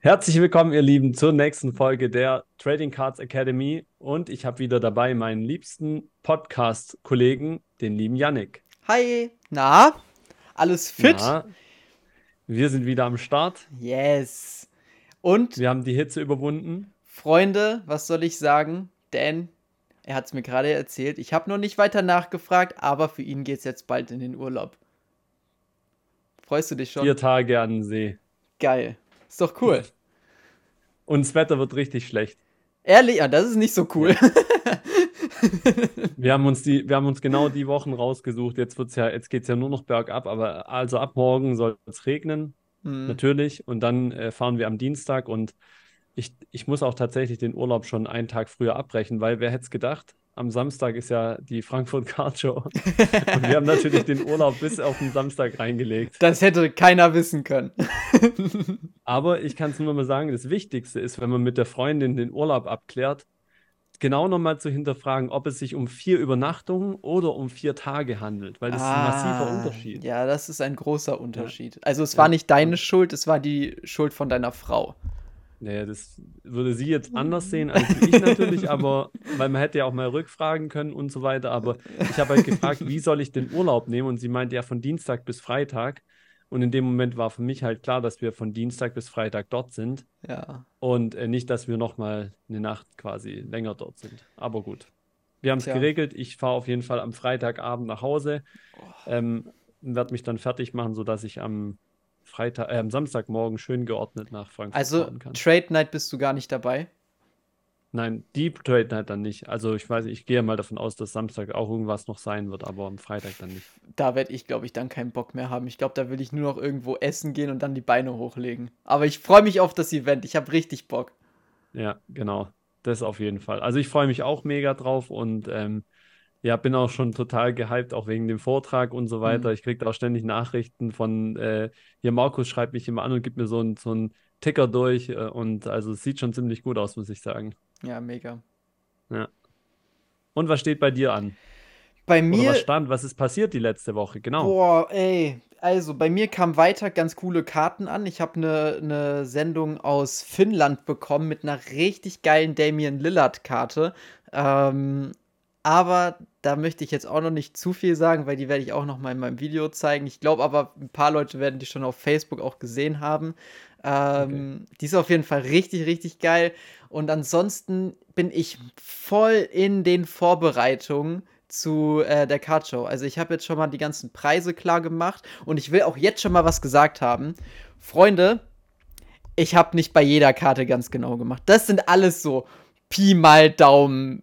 Herzlich willkommen, ihr Lieben, zur nächsten Folge der Trading Cards Academy. Und ich habe wieder dabei meinen liebsten Podcast-Kollegen, den lieben Yannick. Hi, na, alles fit? Na, wir sind wieder am Start. Yes. Und Wir haben die Hitze überwunden. Freunde, was soll ich sagen? Dan, er hat es mir gerade erzählt. Ich habe noch nicht weiter nachgefragt, aber für ihn geht es jetzt bald in den Urlaub. Freust du dich schon? Vier Tage an den See. Geil. Ist doch cool. Und das Wetter wird richtig schlecht. Ehrlich, ja, das ist nicht so cool. Wir haben uns die, wir haben uns genau die Wochen rausgesucht. Jetzt wird's ja, jetzt geht's ja nur noch bergab, aber also ab morgen soll es regnen, Hm. natürlich. Und dann äh, fahren wir am Dienstag und ich, ich muss auch tatsächlich den Urlaub schon einen Tag früher abbrechen, weil wer hätte es gedacht? Am Samstag ist ja die Frankfurt Card Show. Und wir haben natürlich den Urlaub bis auf den Samstag reingelegt. Das hätte keiner wissen können. Aber ich kann es nur mal sagen, das Wichtigste ist, wenn man mit der Freundin den Urlaub abklärt, genau nochmal zu hinterfragen, ob es sich um vier Übernachtungen oder um vier Tage handelt, weil das ist ein massiver Ah, Unterschied. Ja, das ist ein großer Ja, Unterschied. Also es ja. war nicht deine Schuld, es war die Schuld von deiner Frau. Naja, das würde sie jetzt anders sehen als ich natürlich, aber weil man hätte ja auch mal rückfragen können und so weiter. Aber ich habe halt gefragt, wie soll ich den Urlaub nehmen? Und sie meinte ja von Dienstag bis Freitag. Und in dem Moment war für mich halt klar, dass wir von Dienstag bis Freitag dort sind Ja. und äh, nicht, dass wir nochmal eine Nacht quasi länger dort sind. Aber gut. Wir haben es geregelt. Ich fahre auf jeden Fall am Freitagabend nach Hause, ähm, werde mich dann fertig machen, sodass ich am Freitag, äh, am Samstagmorgen schön geordnet nach Frankfurt Also fahren kann. Trade Night bist du gar nicht dabei. Nein, Deep Trade Night dann nicht. Also ich weiß, ich gehe mal davon aus, dass Samstag auch irgendwas noch sein wird, aber am Freitag dann nicht. Da werde ich, glaube ich, dann keinen Bock mehr haben. Ich glaube, da will ich nur noch irgendwo essen gehen und dann die Beine hochlegen. Aber ich freue mich auf das Event. Ich habe richtig Bock. Ja, genau. Das auf jeden Fall. Also ich freue mich auch mega drauf und ähm, ja, bin auch schon total gehypt, auch wegen dem Vortrag und so weiter. Mhm. Ich kriege da auch ständig Nachrichten von, äh, hier Markus schreibt mich immer an und gibt mir so einen so einen Ticker durch äh, und also es sieht schon ziemlich gut aus, muss ich sagen. Ja, mega. Ja. Und was steht bei dir an? Bei Oder mir, was stand? Was ist passiert die letzte Woche? Genau. boah, ey. Also, bei mir kamen weiter ganz coole Karten an. Ich habe eine ne Sendung aus Finnland bekommen mit einer richtig geilen Damian Lillard-Karte. Ähm, aber da möchte ich jetzt auch noch nicht zu viel sagen, weil die werde ich auch noch mal in meinem Video zeigen. Ich glaube aber, ein paar Leute werden die schon auf Facebook auch gesehen haben. Ähm, Die ist auf jeden Fall richtig, richtig geil. Und ansonsten bin ich voll in den Vorbereitungen zu äh, der Card Show. Also ich habe jetzt schon mal die ganzen Preise klar gemacht und ich will auch jetzt schon mal was gesagt haben. Freunde, ich habe nicht bei jeder Karte ganz genau gemacht. Das sind alles so Pi mal Daumen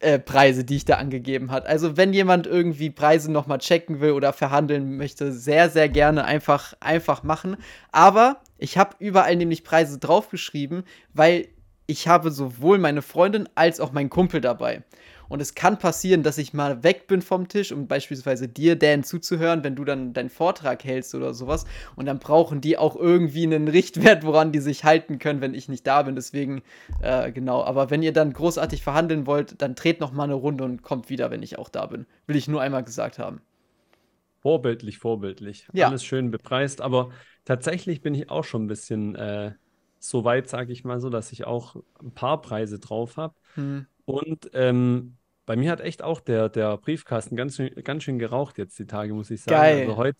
äh, Preise, die ich da angegeben hat. Also wenn jemand irgendwie Preise noch mal checken will oder verhandeln möchte, sehr sehr gerne einfach einfach machen. Aber ich habe überall nämlich Preise draufgeschrieben, weil ich habe sowohl meine Freundin als auch meinen Kumpel dabei. Und es kann passieren, dass ich mal weg bin vom Tisch, um beispielsweise dir, Dan, zuzuhören, wenn du dann deinen Vortrag hältst oder sowas. Und dann brauchen die auch irgendwie einen Richtwert, woran die sich halten können, wenn ich nicht da bin. Deswegen, äh, genau. Aber wenn ihr dann großartig verhandeln wollt, dann dreht noch mal eine Runde und kommt wieder, wenn ich auch da bin. Will ich nur einmal gesagt haben. Vorbildlich, vorbildlich. Ja. Alles schön bepreist, aber tatsächlich bin ich auch schon ein bisschen äh, so weit, sage ich mal so, dass ich auch ein paar Preise drauf habe. Hm. Und ähm, bei mir hat echt auch der, der Briefkasten ganz schön, ganz schön geraucht jetzt die Tage, muss ich sagen. Geil. Also heute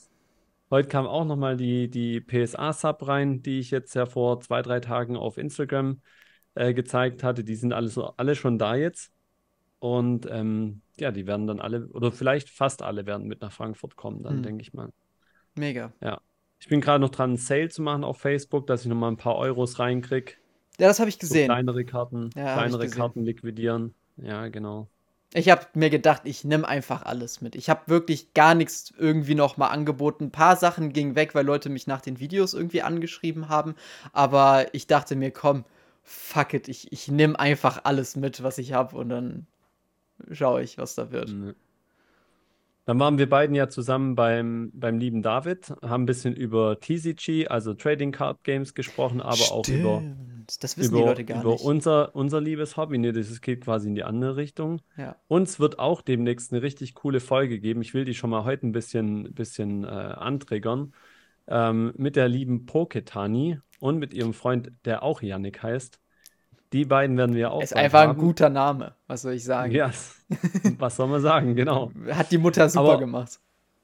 heute kam auch nochmal die, die PSA-Sub rein, die ich jetzt ja vor zwei, drei Tagen auf Instagram äh, gezeigt hatte. Die sind alle, so, alle schon da jetzt. Und ähm, ja, die werden dann alle, oder vielleicht fast alle werden mit nach Frankfurt kommen, dann Hm. denke ich mal. mega. Ja. Ich bin gerade noch dran, einen Sale zu machen auf Facebook, dass ich nochmal ein paar Euros reinkriege. Ja, das habe ich So gesehen. kleinere Karten, Ja, kleinere. Karten liquidieren. Ja, genau. Ich habe mir gedacht, ich nehme einfach alles mit. Ich habe wirklich gar nichts irgendwie noch mal angeboten. Ein paar Sachen gingen weg, weil Leute mich nach den Videos irgendwie angeschrieben haben. Aber ich dachte mir, komm, fuck it, ich, ich nehme einfach alles mit, was ich habe und dann schaue ich, was da wird. Nö. Dann waren wir beiden ja zusammen beim, beim lieben David, haben ein bisschen über TCG, also Trading Card Games gesprochen, aber auch über, Stimmt, das wissen die über, Leute gar über nicht. unser, unser liebes Hobby. Nee, das geht quasi in die andere Richtung. Ja. Uns wird auch demnächst eine richtig coole Folge geben. Ich will die schon mal heute ein bisschen, bisschen äh, antriggern. ähm, mit der lieben Poketani und mit ihrem Freund, der auch Yannick heißt. Die beiden werden wir auch. Ist einfach haben. ein guter Name, was soll ich sagen? Ja, was soll man sagen, genau. Hat die Mutter super Aber gemacht.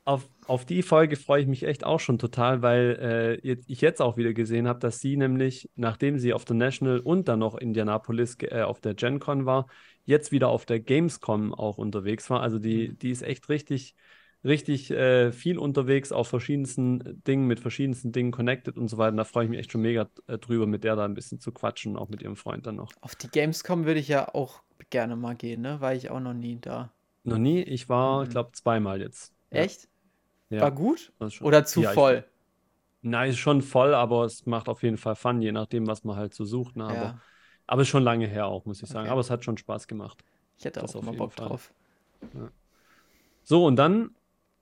Auf, auf die Folge freue ich mich echt auch schon total, weil äh, ich jetzt auch wieder gesehen habe, dass sie nämlich, nachdem sie auf der National und dann noch Indianapolis äh, auf der GenCon war, jetzt wieder auf der Gamescom auch unterwegs war. Also die, mhm. die ist echt richtig, richtig äh, viel unterwegs auf verschiedensten Dingen, mit verschiedensten Dingen connected und so weiter. Da freue ich mich echt schon mega äh, drüber, mit der da ein bisschen zu quatschen, auch mit ihrem Freund dann noch. Auf die Gamescom würde ich ja auch gerne mal gehen, ne? War ich auch noch nie da. Noch nie? Ich war, mhm. ich glaube, zweimal jetzt. Echt? Ja. War gut? Oder zu ja, voll? Nein, ist schon voll, aber es macht auf jeden Fall Fun, je nachdem, was man halt so sucht. Ne? Aber, ja. aber ist schon lange her auch, muss ich sagen. Okay. Aber es hat schon Spaß gemacht. Ich hätte das auch mal Bock Fall. drauf. Ja. So, und dann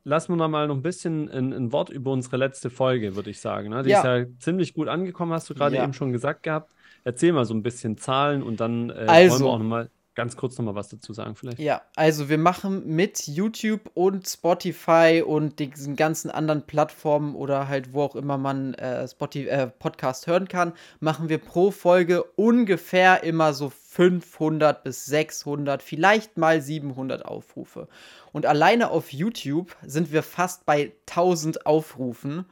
lassen wir noch mal noch ein bisschen ein, Wort über unsere letzte Folge, würde ich sagen. Ne? Die ist ja ziemlich gut angekommen, hast du gerade eben schon gesagt gehabt. Erzähl mal so ein bisschen Zahlen und dann äh, also, wollen wir auch noch mal ganz kurz noch mal was dazu sagen vielleicht. Ja, also wir machen mit YouTube und Spotify und diesen ganzen anderen Plattformen oder halt wo auch immer man äh, Spotify, äh, Podcast hören kann, machen wir pro Folge ungefähr immer so 500 bis 600, vielleicht mal 700 Aufrufe. Und alleine auf YouTube sind wir fast bei 1000 Aufrufen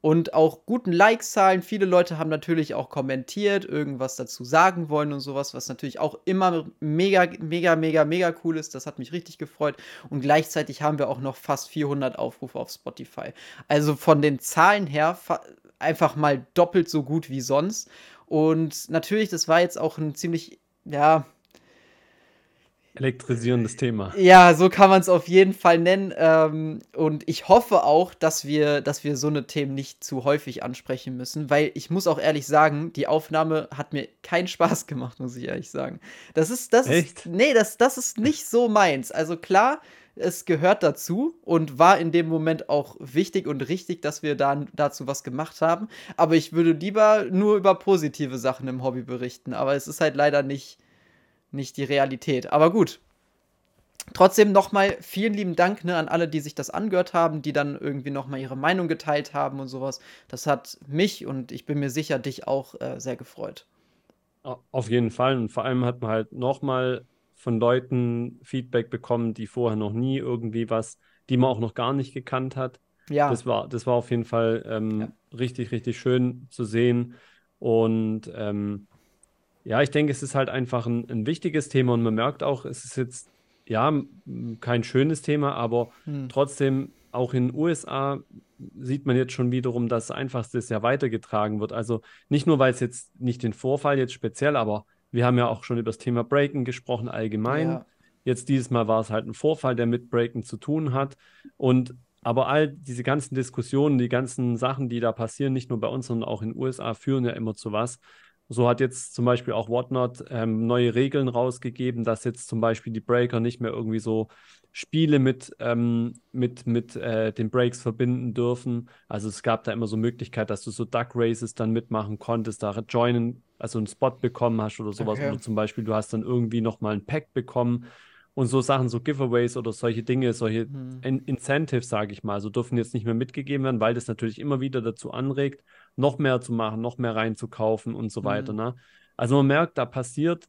und auch guten Likes-Zahlen. Viele Leute haben natürlich auch kommentiert, irgendwas dazu sagen wollen und sowas, was natürlich auch immer mega, mega, mega, mega cool ist. Das hat mich richtig gefreut. Und gleichzeitig haben wir auch noch fast 400 Aufrufe auf Spotify. Also von den Zahlen her einfach mal doppelt so gut wie sonst. Und natürlich, das war jetzt auch ein ziemlich, ja, elektrisierendes Thema. Ja, so kann man es auf jeden Fall nennen. Ähm, und ich hoffe auch, dass wir, dass wir so eine Themen nicht zu häufig ansprechen müssen, weil ich muss auch ehrlich sagen, die Aufnahme hat mir keinen Spaß gemacht, muss ich ehrlich sagen. Das ist, das Echt? ist, nee, das, das ist nicht so meins. Also klar, es gehört dazu und war in dem Moment auch wichtig und richtig, dass wir da, dazu was gemacht haben. Aber ich würde lieber nur über positive Sachen im Hobby berichten. Aber es ist halt leider nicht, nicht die Realität. Aber gut. Trotzdem nochmal vielen lieben Dank ne, an alle, die sich das angehört haben, die dann irgendwie nochmal ihre Meinung geteilt haben und sowas. Das hat mich und ich bin mir sicher, dich auch äh, sehr gefreut. Auf jeden Fall. Und vor allem hat man halt nochmal von Leuten Feedback bekommen, die vorher noch nie irgendwie was, die man auch noch gar nicht gekannt hat. Ja. Das war, das war auf jeden Fall ähm, ja. richtig, richtig schön zu sehen. Und ähm, ja, ich denke, es ist halt einfach ein, ein, wichtiges Thema und man merkt auch, es ist jetzt ja kein schönes Thema, aber hm. trotzdem auch in den USA sieht man jetzt schon wiederum, dass einfach das ja weitergetragen wird. Also nicht nur, weil es jetzt nicht den Vorfall jetzt speziell, aber wir haben ja auch schon über das Thema Breaken gesprochen allgemein. Ja. Jetzt dieses Mal war es halt ein Vorfall, der mit Breaken zu tun hat. Und aber all diese ganzen Diskussionen, die ganzen Sachen, die da passieren, nicht nur bei uns, sondern auch in den USA, führen ja immer zu was. So hat jetzt zum Beispiel auch Whatnot ähm, neue Regeln rausgegeben, dass jetzt zum Beispiel die Breaker nicht mehr irgendwie so Spiele mit, ähm, mit, mit äh, den Breaks verbinden dürfen. Also es gab da immer so Möglichkeit, dass du so Duck Races dann mitmachen konntest, da joinen, also einen Spot bekommen hast oder sowas. Okay. Oder zum Beispiel, du hast dann irgendwie nochmal ein Pack bekommen und so Sachen, so Giveaways oder solche Dinge, solche mhm. In Incentives, sage ich mal, so dürfen jetzt nicht mehr mitgegeben werden, weil das natürlich immer wieder dazu anregt, noch mehr zu machen, noch mehr reinzukaufen und so weiter. Mhm. Ne? Also man merkt, da passiert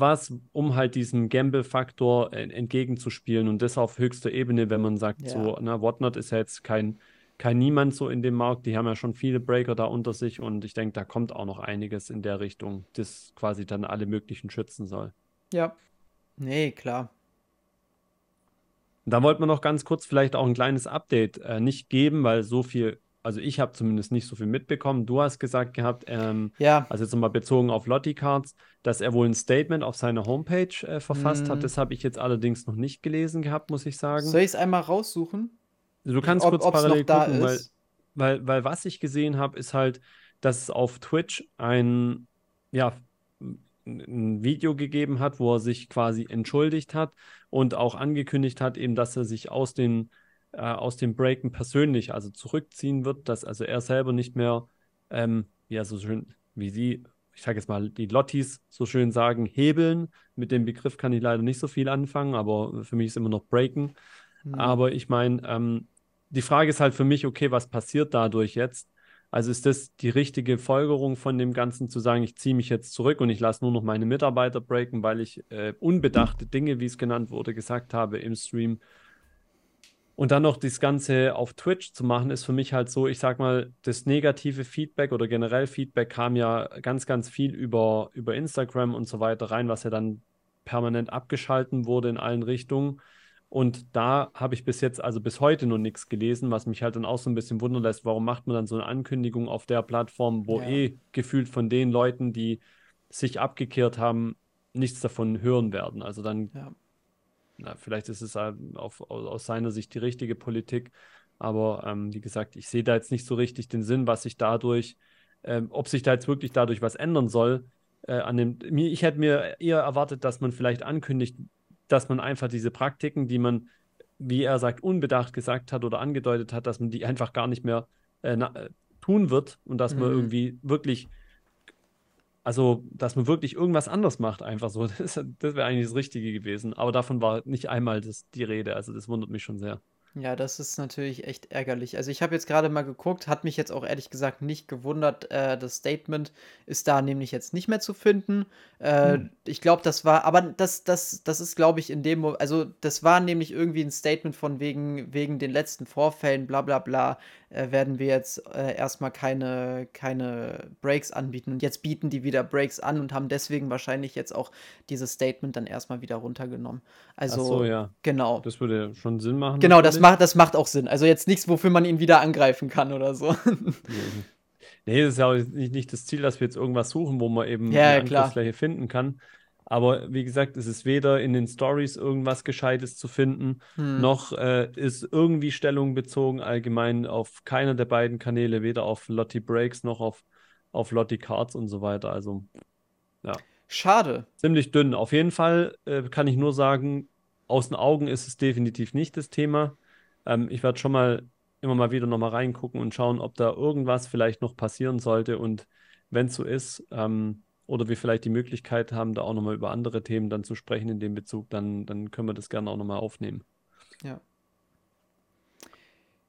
was, um halt diesem Gamble-Faktor entgegenzuspielen und das auf höchster Ebene, wenn man sagt, ja. so, na, Whatnot ist ja jetzt kein, kein Niemand so in dem Markt, die haben ja schon viele Breaker da unter sich und ich denke, da kommt auch noch einiges in der Richtung, das quasi dann alle möglichen schützen soll. Ja, Nee, klar. Da wollten wir noch ganz kurz vielleicht auch ein kleines Update äh, nicht geben, weil so viel, also ich habe zumindest nicht so viel mitbekommen. Du hast gesagt gehabt, ähm, ja. also jetzt nochmal bezogen auf Lottie Cards, dass er wohl ein Statement auf seiner Homepage äh, verfasst mm. hat. Mhm. Das habe ich jetzt allerdings noch nicht gelesen gehabt, muss ich sagen. Soll ich es einmal raussuchen? Du kannst ob, kurz parallel gucken, weil, weil, weil was ich gesehen habe, ist halt, dass es auf Twitch ein, ja, ein Video gegeben hat, wo er sich quasi entschuldigt hat und auch angekündigt hat, eben, dass er sich aus den, äh, aus dem Breaken persönlich also zurückziehen wird, dass also er selber nicht mehr, ähm, ja, so schön wie sie, ich sage jetzt mal, die Lottis so schön sagen, hebeln. Mit dem Begriff kann ich leider nicht so viel anfangen, aber für mich ist immer noch Breaken. Mhm. Aber ich meine, ähm, die Frage ist halt für mich, okay, was passiert dadurch jetzt? Also ist das die richtige Folgerung von dem Ganzen zu sagen, ich ziehe mich jetzt zurück und ich lasse nur noch meine Mitarbeiter breaken, weil ich äh, unbedachte Dinge, wie es genannt wurde, gesagt habe im Stream. Und dann noch das Ganze auf Twitch zu machen, ist für mich halt so, ich sag mal, das negative Feedback oder generell Feedback kam ja ganz, ganz viel über, über Instagram und so weiter rein, was ja dann permanent abgeschalten wurde in allen Richtungen. Und da habe ich bis jetzt, also bis heute noch nichts gelesen, was mich halt dann auch so ein bisschen wundern lässt, warum macht man dann so eine Ankündigung auf der Plattform, wo ja. eh gefühlt von den Leuten, die sich abgekehrt haben, nichts davon hören werden. Also dann, ja. Na, vielleicht ist es auf, aus seiner Sicht die richtige Politik, aber ähm, wie gesagt, ich sehe da jetzt nicht so richtig den Sinn, was sich dadurch, ähm, ob sich da jetzt wirklich dadurch was ändern soll. Äh, an dem, ich hätte mir eher erwartet, dass man vielleicht ankündigt, dass man einfach diese Praktiken, die man, wie er sagt, unbedacht gesagt hat oder angedeutet hat, dass man die einfach gar nicht mehr äh, na, äh, tun wird und dass mhm. man irgendwie wirklich, also dass man wirklich irgendwas anders macht, einfach so. Das, das wäre eigentlich das Richtige gewesen. Aber davon war nicht einmal das, die Rede. Also das wundert mich schon sehr. Ja, das ist natürlich echt ärgerlich. Also ich habe jetzt gerade mal geguckt, hat mich jetzt auch ehrlich gesagt nicht gewundert. Äh, das Statement ist da nämlich jetzt nicht mehr zu finden. Äh, hm. Ich glaube, das war, aber das, das, das ist, glaube ich, in dem, also das war nämlich irgendwie ein Statement von wegen, wegen den letzten Vorfällen, bla bla bla äh, werden wir jetzt äh, erstmal keine, keine Breaks anbieten. Und jetzt bieten die wieder Breaks an und haben deswegen wahrscheinlich jetzt auch dieses Statement dann erstmal wieder runtergenommen. Also, Ach so, ja. Genau. Das würde schon Sinn machen. Genau, das macht, das macht auch Sinn. Also jetzt nichts, wofür man ihn wieder angreifen kann oder so. nee, das ist ja auch nicht, nicht das Ziel, dass wir jetzt irgendwas suchen, wo man eben ja, eine Angriffsfläche finden kann. Aber wie gesagt, es ist weder in den Stories irgendwas Gescheites zu finden, hm. noch äh, ist irgendwie Stellung bezogen allgemein auf keiner der beiden Kanäle, weder auf Lottie Breaks noch auf, auf Lottie Cards und so weiter. Also, ja. Schade. Ziemlich dünn. Auf jeden Fall äh, kann ich nur sagen, aus den Augen ist es definitiv nicht das Thema. Ähm, ich werde schon mal immer mal wieder nochmal reingucken und schauen, ob da irgendwas vielleicht noch passieren sollte. Und wenn es so ist, ähm, oder wir vielleicht die Möglichkeit haben, da auch nochmal über andere Themen dann zu sprechen in dem Bezug, dann, dann können wir das gerne auch nochmal aufnehmen. Ja.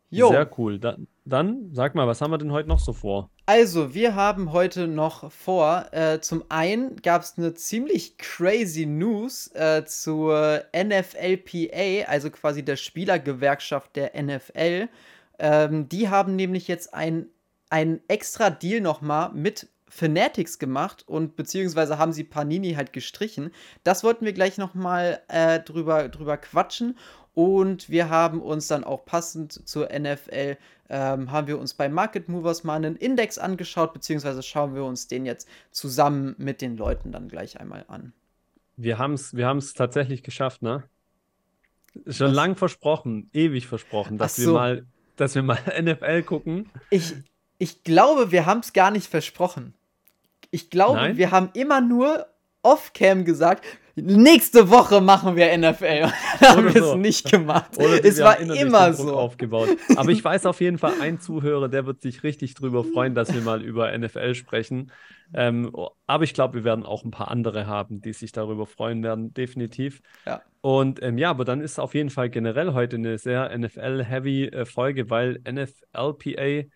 Jo. Sehr cool. Da, dann sag mal, was haben wir denn heute noch so vor? Also, wir haben heute noch vor, äh, zum einen gab es eine ziemlich crazy News äh, zur NFLPA, also quasi der Spielergewerkschaft der NFL. Ähm, die haben nämlich jetzt ein, ein extra Deal nochmal mit Fanatics gemacht und beziehungsweise haben sie Panini halt gestrichen. Das wollten wir gleich nochmal äh, drüber, drüber quatschen. Und wir haben uns dann auch passend zur NFL, ähm, haben wir uns bei Market Movers mal einen Index angeschaut, beziehungsweise schauen wir uns den jetzt zusammen mit den Leuten dann gleich einmal an. Wir haben es wir tatsächlich geschafft, ne? Schon Was? lang versprochen, ewig versprochen, dass so. wir mal, dass wir mal NFL gucken. Ich, ich glaube, wir haben es gar nicht versprochen. Ich glaube, Nein? wir haben immer nur off-cam gesagt, nächste Woche machen wir NFL. haben wir so. es nicht gemacht. Oder es war immer so. Aufgebaut. Aber ich weiß auf jeden Fall, ein Zuhörer, der wird sich richtig drüber freuen, dass wir mal über NFL sprechen. Ähm, aber ich glaube, wir werden auch ein paar andere haben, die sich darüber freuen werden, definitiv. Ja. Und ähm, ja, aber dann ist auf jeden Fall generell heute eine sehr NFL-heavy äh, Folge, weil NFLPA,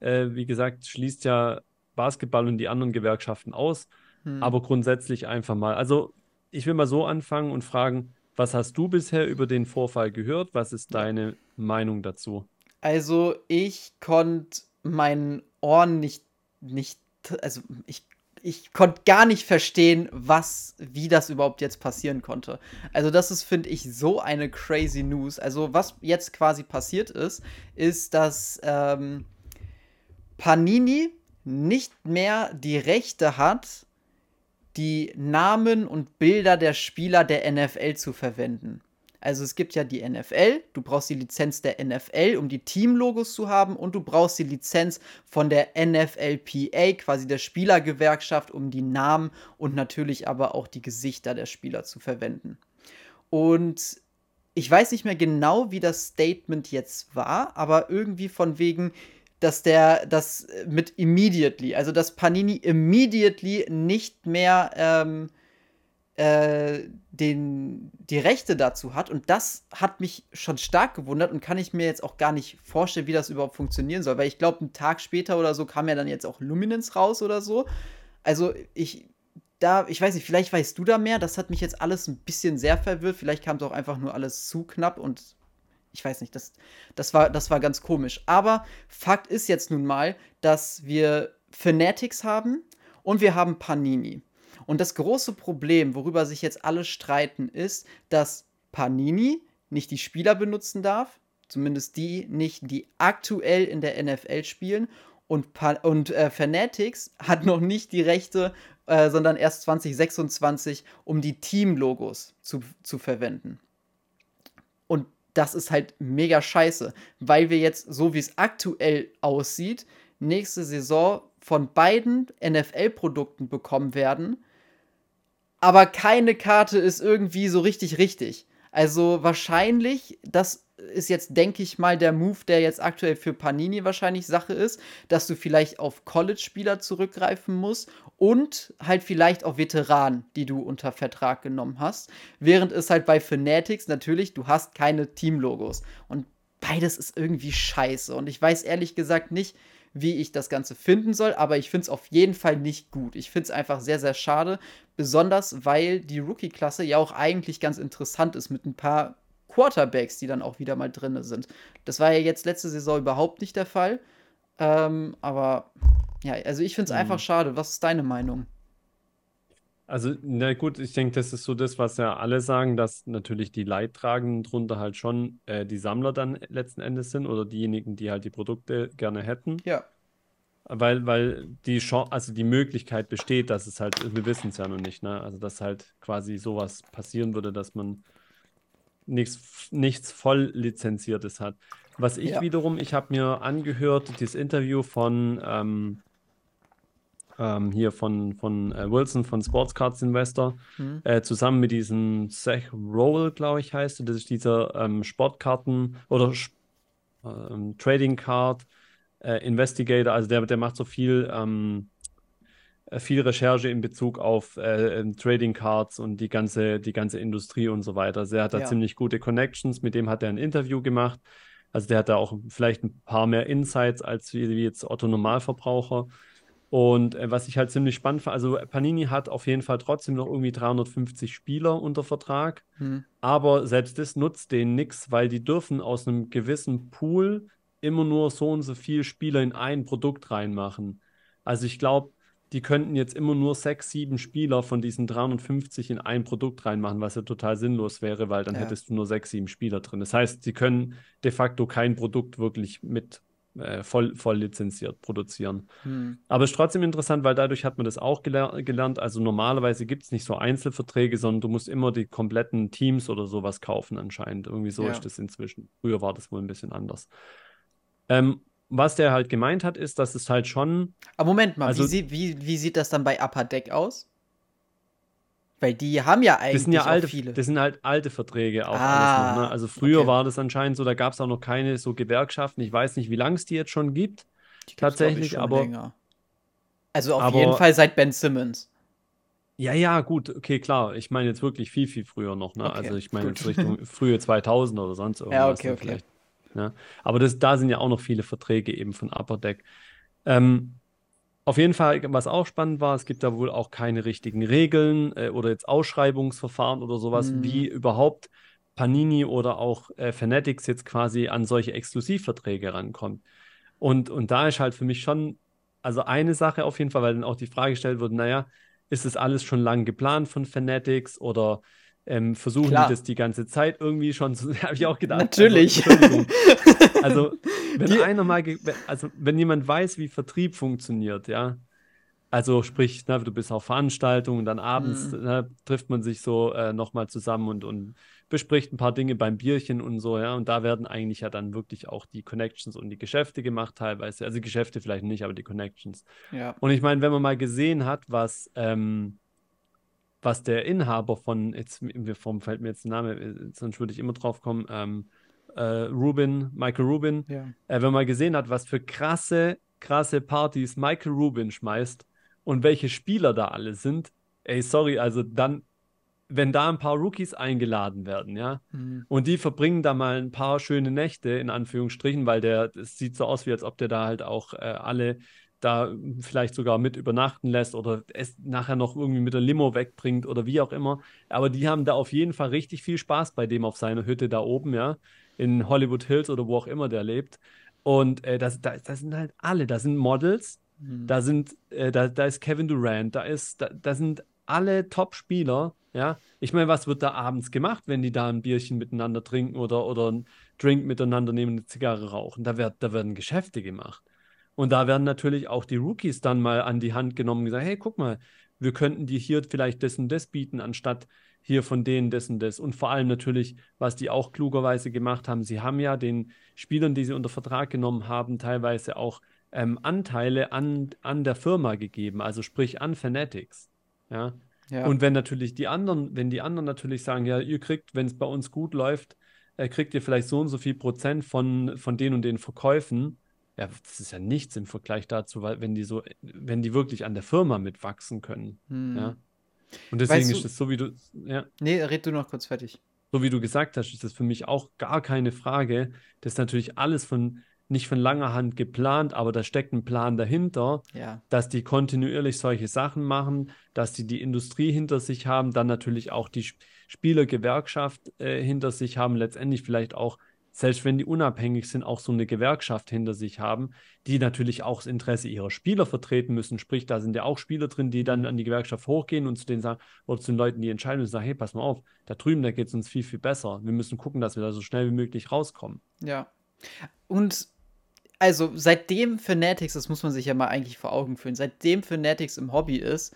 äh, wie gesagt, schließt ja Basketball und die anderen Gewerkschaften aus. Hm. Aber grundsätzlich einfach mal. Also, ich will mal so anfangen und fragen, was hast du bisher über den Vorfall gehört? Was ist deine Meinung dazu? Also, ich konnte meinen Ohren nicht, nicht, also ich, ich konnte gar nicht verstehen, was, wie das überhaupt jetzt passieren konnte. Also, das ist, finde ich, so eine crazy News. Also, was jetzt quasi passiert ist, ist, dass ähm, Panini nicht mehr die Rechte hat, die Namen und Bilder der Spieler der NFL zu verwenden. Also es gibt ja die NFL, du brauchst die Lizenz der NFL, um die Teamlogos zu haben und du brauchst die Lizenz von der NFLPA, quasi der Spielergewerkschaft, um die Namen und natürlich aber auch die Gesichter der Spieler zu verwenden. Und ich weiß nicht mehr genau, wie das Statement jetzt war, aber irgendwie von wegen, dass der das mit immediately, also dass Panini immediately nicht mehr ähm, äh, den, die Rechte dazu hat. Und das hat mich schon stark gewundert und kann ich mir jetzt auch gar nicht vorstellen, wie das überhaupt funktionieren soll. Weil ich glaube, einen Tag später oder so kam ja dann jetzt auch Luminance raus oder so. Also ich, da, ich weiß nicht, vielleicht weißt du da mehr. Das hat mich jetzt alles ein bisschen sehr verwirrt. Vielleicht kam es auch einfach nur alles zu knapp und ich weiß nicht, das, das, war, das war ganz komisch. Aber Fakt ist jetzt nun mal, dass wir Fanatics haben und wir haben Panini. Und das große Problem, worüber sich jetzt alle streiten, ist, dass Panini nicht die Spieler benutzen darf, zumindest die nicht, die aktuell in der NFL spielen. Und, pa und äh, Fanatics hat noch nicht die Rechte, äh, sondern erst 2026, um die Team-Logos zu, zu verwenden. Das ist halt mega scheiße, weil wir jetzt, so wie es aktuell aussieht, nächste Saison von beiden NFL-Produkten bekommen werden, aber keine Karte ist irgendwie so richtig richtig. Also wahrscheinlich, das ist jetzt, denke ich mal, der Move, der jetzt aktuell für Panini wahrscheinlich Sache ist, dass du vielleicht auf College-Spieler zurückgreifen musst und halt vielleicht auf Veteranen, die du unter Vertrag genommen hast. Während es halt bei Fanatics natürlich, du hast keine Team-Logos. Und beides ist irgendwie scheiße. Und ich weiß ehrlich gesagt nicht, wie ich das Ganze finden soll, aber ich finde es auf jeden Fall nicht gut. Ich finde es einfach sehr, sehr schade, besonders weil die Rookie-Klasse ja auch eigentlich ganz interessant ist mit ein paar Quarterbacks, die dann auch wieder mal drin sind. Das war ja jetzt letzte Saison überhaupt nicht der Fall. Ähm, aber ja, also ich finde es mhm. einfach schade. Was ist deine Meinung? Also, na gut, ich denke, das ist so das, was ja alle sagen, dass natürlich die Leidtragenden drunter halt schon äh, die Sammler dann letzten Endes sind oder diejenigen, die halt die Produkte gerne hätten. Ja. Weil, weil die Chance, also die Möglichkeit besteht, dass es halt, wir wissen es ja noch nicht, ne? Also dass halt quasi sowas passieren würde, dass man nichts, nichts voll lizenziertes hat. Was ich ja. wiederum, ich habe mir angehört, dieses Interview von ähm, ähm, hier von, von äh, Wilson von Sports Cards Investor, mhm. äh, zusammen mit diesem Zach Roll, glaube ich, heißt. Das ist dieser ähm, Sportkarten oder ähm, Trading Card äh, Investigator. Also der, der macht so viel, ähm, äh, viel Recherche in Bezug auf äh, ähm, Trading Cards und die ganze, die ganze Industrie und so weiter. Also er hat da ja. ziemlich gute Connections. Mit dem hat er ein Interview gemacht. Also der hat da auch vielleicht ein paar mehr Insights als wie, wie jetzt Otto Normalverbraucher. Und äh, was ich halt ziemlich spannend fand, also Panini hat auf jeden Fall trotzdem noch irgendwie 350 Spieler unter Vertrag, hm. aber selbst das nutzt denen nichts, weil die dürfen aus einem gewissen Pool immer nur so und so viele Spieler in ein Produkt reinmachen. Also ich glaube, die könnten jetzt immer nur sechs, sieben Spieler von diesen 350 in ein Produkt reinmachen, was ja total sinnlos wäre, weil dann ja. hättest du nur sechs, sieben Spieler drin. Das heißt, sie können de facto kein Produkt wirklich mit äh, voll, voll lizenziert produzieren. Hm. Aber es ist trotzdem interessant, weil dadurch hat man das auch geler gelernt. Also normalerweise gibt es nicht so Einzelverträge, sondern du musst immer die kompletten Teams oder sowas kaufen anscheinend. Irgendwie so ja. ist das inzwischen. Früher war das wohl ein bisschen anders. Ähm, was der halt gemeint hat, ist, dass es halt schon. Aber Moment mal, also, wie, wie, wie sieht das dann bei Upper Deck aus? Weil die haben ja eigentlich das sind ja alte, viele. Das sind halt alte Verträge auch ah, noch, ne? Also früher okay. war das anscheinend so, da gab es auch noch keine so Gewerkschaften. Ich weiß nicht, wie lange es die jetzt schon gibt. Die tatsächlich, aber. Länger. Also auf aber, jeden Fall seit Ben Simmons. Ja, ja, gut, okay, klar. Ich meine jetzt wirklich viel, viel früher noch. Ne? Okay, also ich meine jetzt Richtung frühe 2000 oder sonst irgendwas. Ja, okay, okay. Vielleicht, ne? Aber das, da sind ja auch noch viele Verträge eben von Upper Deck. Ähm, auf jeden Fall, was auch spannend war, es gibt da wohl auch keine richtigen Regeln äh, oder jetzt Ausschreibungsverfahren oder sowas, mhm. wie überhaupt Panini oder auch äh, Fanatics jetzt quasi an solche Exklusivverträge rankommt. Und, und da ist halt für mich schon, also eine Sache auf jeden Fall, weil dann auch die Frage gestellt wird, naja, ist das alles schon lang geplant von Fanatics oder ähm, versuchen Klar. die das die ganze Zeit irgendwie schon zu. habe ich auch gedacht. Also, Natürlich. Also, also wenn die, einer mal, also wenn jemand weiß, wie Vertrieb funktioniert, ja, also sprich, ne, du bist auf Veranstaltungen, dann abends mhm. ne, trifft man sich so äh, nochmal zusammen und, und bespricht ein paar Dinge beim Bierchen und so, ja. Und da werden eigentlich ja dann wirklich auch die Connections und die Geschäfte gemacht teilweise. Also Geschäfte vielleicht nicht, aber die Connections. Ja. Und ich meine, wenn man mal gesehen hat, was ähm, was der Inhaber von, jetzt vom fällt mir jetzt der Name, äh, sonst würde ich immer drauf kommen, ähm, äh, Rubin, Michael Rubin, ja. äh, wenn man gesehen hat, was für krasse, krasse Partys Michael Rubin schmeißt und welche Spieler da alle sind, ey, sorry, also dann, wenn da ein paar Rookies eingeladen werden, ja, Mhm. und die verbringen da mal ein paar schöne Nächte, in Anführungsstrichen, weil der, es sieht so aus, wie als ob der da halt auch äh, alle da vielleicht sogar mit übernachten lässt oder es nachher noch irgendwie mit der Limo wegbringt oder wie auch immer. Aber die haben da auf jeden Fall richtig viel Spaß bei dem auf seiner Hütte da oben, ja, in Hollywood Hills oder wo auch immer der lebt. Und äh, das, da, das sind halt alle, da sind Models, Mhm. da sind, äh, da, da ist Kevin Durant, da ist, da, da sind alle Top-Spieler, ja. Ich meine, was wird da abends gemacht, wenn die da ein Bierchen miteinander trinken oder, oder einen Drink miteinander nehmen, eine Zigarre rauchen? Da, wird, da werden Geschäfte gemacht. Und da werden natürlich auch die Rookies dann mal an die Hand genommen und gesagt, hey, guck mal, wir könnten dir hier vielleicht das und das bieten, anstatt hier von denen das und das. Und vor allem natürlich, was die auch klugerweise gemacht haben, sie haben ja den Spielern, die sie unter Vertrag genommen haben, teilweise auch ähm, Anteile an, an der Firma gegeben, also sprich an Fanatics. Ja. Ja. Und wenn natürlich die anderen, wenn die anderen natürlich sagen, ja, ihr kriegt, wenn es bei uns gut läuft, äh, kriegt ihr vielleicht so und so viel Prozent von, von den und den Verkäufen. Ja, das ist ja nichts im Vergleich dazu, weil wenn die so, wenn die wirklich an der Firma mitwachsen können. Mhm. Ja. Und deswegen Weißt du- ist es so, wie du, ja, Nee, red du noch kurz fertig. so wie du gesagt hast, ist das für mich auch gar keine Frage. Das ist natürlich alles von, nicht von langer Hand geplant, aber da steckt ein Plan dahinter, Ja. dass die kontinuierlich solche Sachen machen, dass die die Industrie hinter sich haben, dann natürlich auch die Sp- Spielergewerkschaft äh, hinter sich haben, letztendlich vielleicht auch, selbst wenn die unabhängig sind, auch so eine Gewerkschaft hinter sich haben, die natürlich auch das Interesse ihrer Spieler vertreten müssen. Sprich, da sind ja auch Spieler drin, die dann an die Gewerkschaft hochgehen und zu denen sagen, oder zu den Leuten, die entscheiden und sagen, hey, pass mal auf, da drüben, da geht es uns viel, viel besser. Wir müssen gucken, dass wir da so schnell wie möglich rauskommen. Ja. Und also seitdem Fanatics, das muss man sich ja mal eigentlich vor Augen führen, seitdem Fanatics im Hobby ist,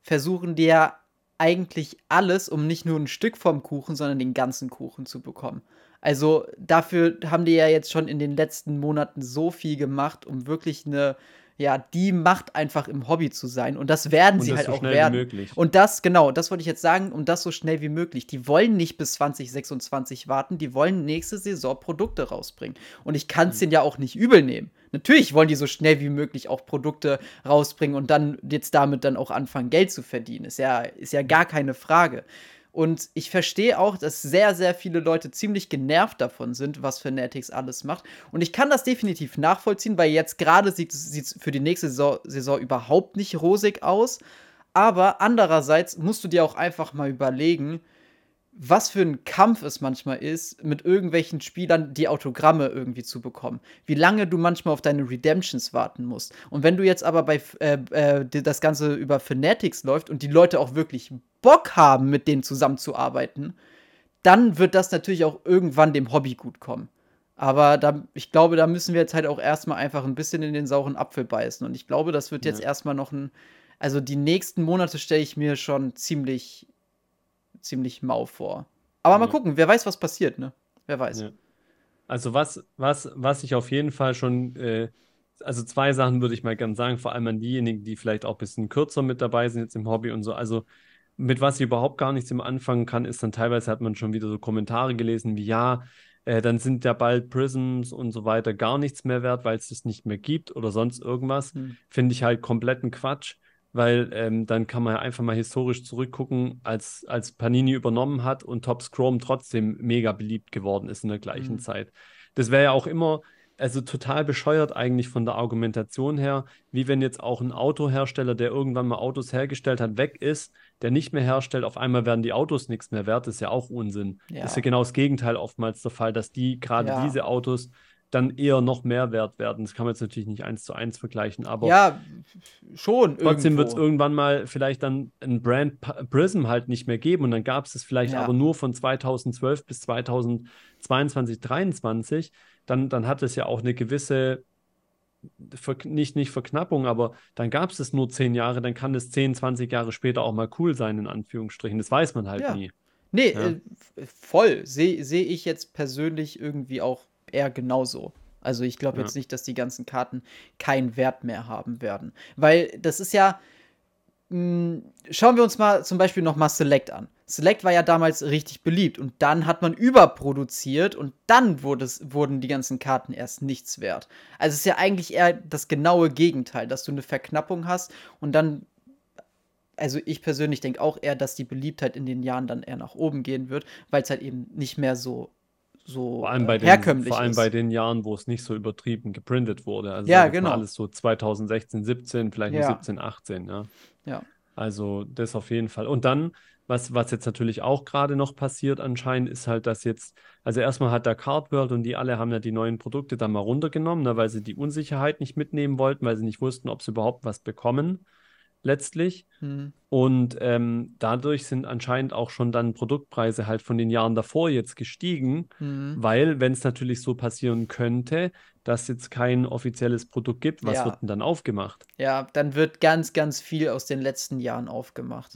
versuchen die ja eigentlich alles, um nicht nur ein Stück vom Kuchen, sondern den ganzen Kuchen zu bekommen. Also dafür haben die ja jetzt schon in den letzten Monaten so viel gemacht, um wirklich eine, ja, die Macht einfach im Hobby zu sein. Und das werden Und sie das halt so auch schnell wie werden. möglich. Und das, genau, das wollte ich jetzt sagen, um das so schnell wie möglich. Die wollen nicht bis 2026 warten, die wollen nächste Saison Produkte rausbringen. Und ich kann es denen ja auch nicht übel nehmen. Natürlich wollen die so schnell wie möglich auch Produkte rausbringen und dann jetzt damit dann auch anfangen, Geld zu verdienen. Ist ja, ist ja gar keine Frage. Und ich verstehe auch, dass sehr, sehr viele Leute ziemlich genervt davon sind, was Fanatics alles macht. Und ich kann das definitiv nachvollziehen, weil jetzt gerade sieht es für die nächste Saison, Saison überhaupt nicht rosig aus. Aber andererseits musst du dir auch einfach mal überlegen, was für ein Kampf es manchmal ist, mit irgendwelchen Spielern die Autogramme irgendwie zu bekommen. Wie lange du manchmal auf deine Redemptions warten musst. Und wenn du jetzt aber bei äh, äh, das Ganze über Fanatics läuft und die Leute auch wirklich Bock haben, mit denen zusammenzuarbeiten, dann wird das natürlich auch irgendwann dem Hobby gut kommen. Aber da, ich glaube, da müssen wir jetzt halt auch erstmal einfach ein bisschen in den sauren Apfel beißen. Und ich glaube, das wird jetzt Ja. erstmal noch ein. Also die nächsten Monate stelle ich mir schon ziemlich, ziemlich mau vor. Aber mal Ja. gucken, wer weiß, was passiert, ne? Wer weiß. Ja. Also was, was, was ich auf jeden Fall schon, äh, also zwei Sachen würde ich mal gern sagen, vor allem an diejenigen, die vielleicht auch ein bisschen kürzer mit dabei sind jetzt im Hobby und so. Also mit was ich überhaupt gar nichts immer anfangen kann, ist dann teilweise hat man schon wieder so Kommentare gelesen wie ja, äh, dann sind ja bald Prisms und so weiter gar nichts mehr wert, weil es das nicht mehr gibt oder sonst irgendwas. Hm. Finde ich halt kompletten Quatsch, weil ähm, dann kann man ja einfach mal historisch zurückgucken, als, als Panini übernommen hat und Topps Chrome trotzdem mega beliebt geworden ist in der gleichen Mhm. Zeit. Das wäre ja auch immer, also total bescheuert eigentlich von der Argumentation her, wie wenn jetzt auch ein Autohersteller, der irgendwann mal Autos hergestellt hat, weg ist, der nicht mehr herstellt, auf einmal werden die Autos nichts mehr wert, das ist ja auch Unsinn. Ja. Das ist ja genau das Gegenteil oftmals der Fall, dass die, gerade Ja. diese Autos, dann eher noch mehr wert werden. Das kann man jetzt natürlich nicht eins zu eins vergleichen, aber Ja, schon. trotzdem wird es irgendwann mal vielleicht dann ein Brand Prism halt nicht mehr geben und dann gab es es vielleicht Ja. aber nur von 2012 bis 2022, 2023. Dann, dann hat es ja auch eine gewisse, Ver nicht, nicht Verknappung, aber dann gab es es nur zehn Jahre, dann kann es 10, 20 Jahre später auch mal cool sein, in Anführungsstrichen. Das weiß man halt Ja. nie. Nee, Ja. äh, voll. Sehe seh ich jetzt persönlich irgendwie auch eher genauso. Also ich glaube Ja. jetzt nicht, dass die ganzen Karten keinen Wert mehr haben werden. Weil das ist ja. mh, schauen wir uns mal zum Beispiel noch mal Select an. Select war ja damals richtig beliebt und dann hat man überproduziert und dann wurde es, wurden die ganzen Karten erst nichts wert. Also es ist ja eigentlich eher das genaue Gegenteil, dass du eine Verknappung hast und dann also ich persönlich denke auch eher, dass die Beliebtheit in den Jahren dann eher nach oben gehen wird, weil es halt eben nicht mehr so so Vor allem bei äh, den, herkömmlich vor allem ist. bei den Jahren, wo es nicht so übertrieben geprintet wurde. Also Ja, genau. alles so 2016, 17, vielleicht Ja. 17, 18, ja. Ja. Also das auf jeden Fall. Und dann, was, was jetzt natürlich auch gerade noch passiert anscheinend, ist halt, dass jetzt, also erstmal hat der Card World und die alle haben ja die neuen Produkte dann mal runtergenommen, ne, weil sie die Unsicherheit nicht mitnehmen wollten, weil sie nicht wussten, ob sie überhaupt was bekommen letztlich. Hm. Und ähm, dadurch sind anscheinend auch schon dann Produktpreise halt von den Jahren davor jetzt gestiegen, Hm. weil wenn es natürlich so passieren könnte, dass jetzt kein offizielles Produkt gibt, was Ja. wird denn dann aufgemacht? Ja, dann wird ganz, ganz viel aus den letzten Jahren aufgemacht.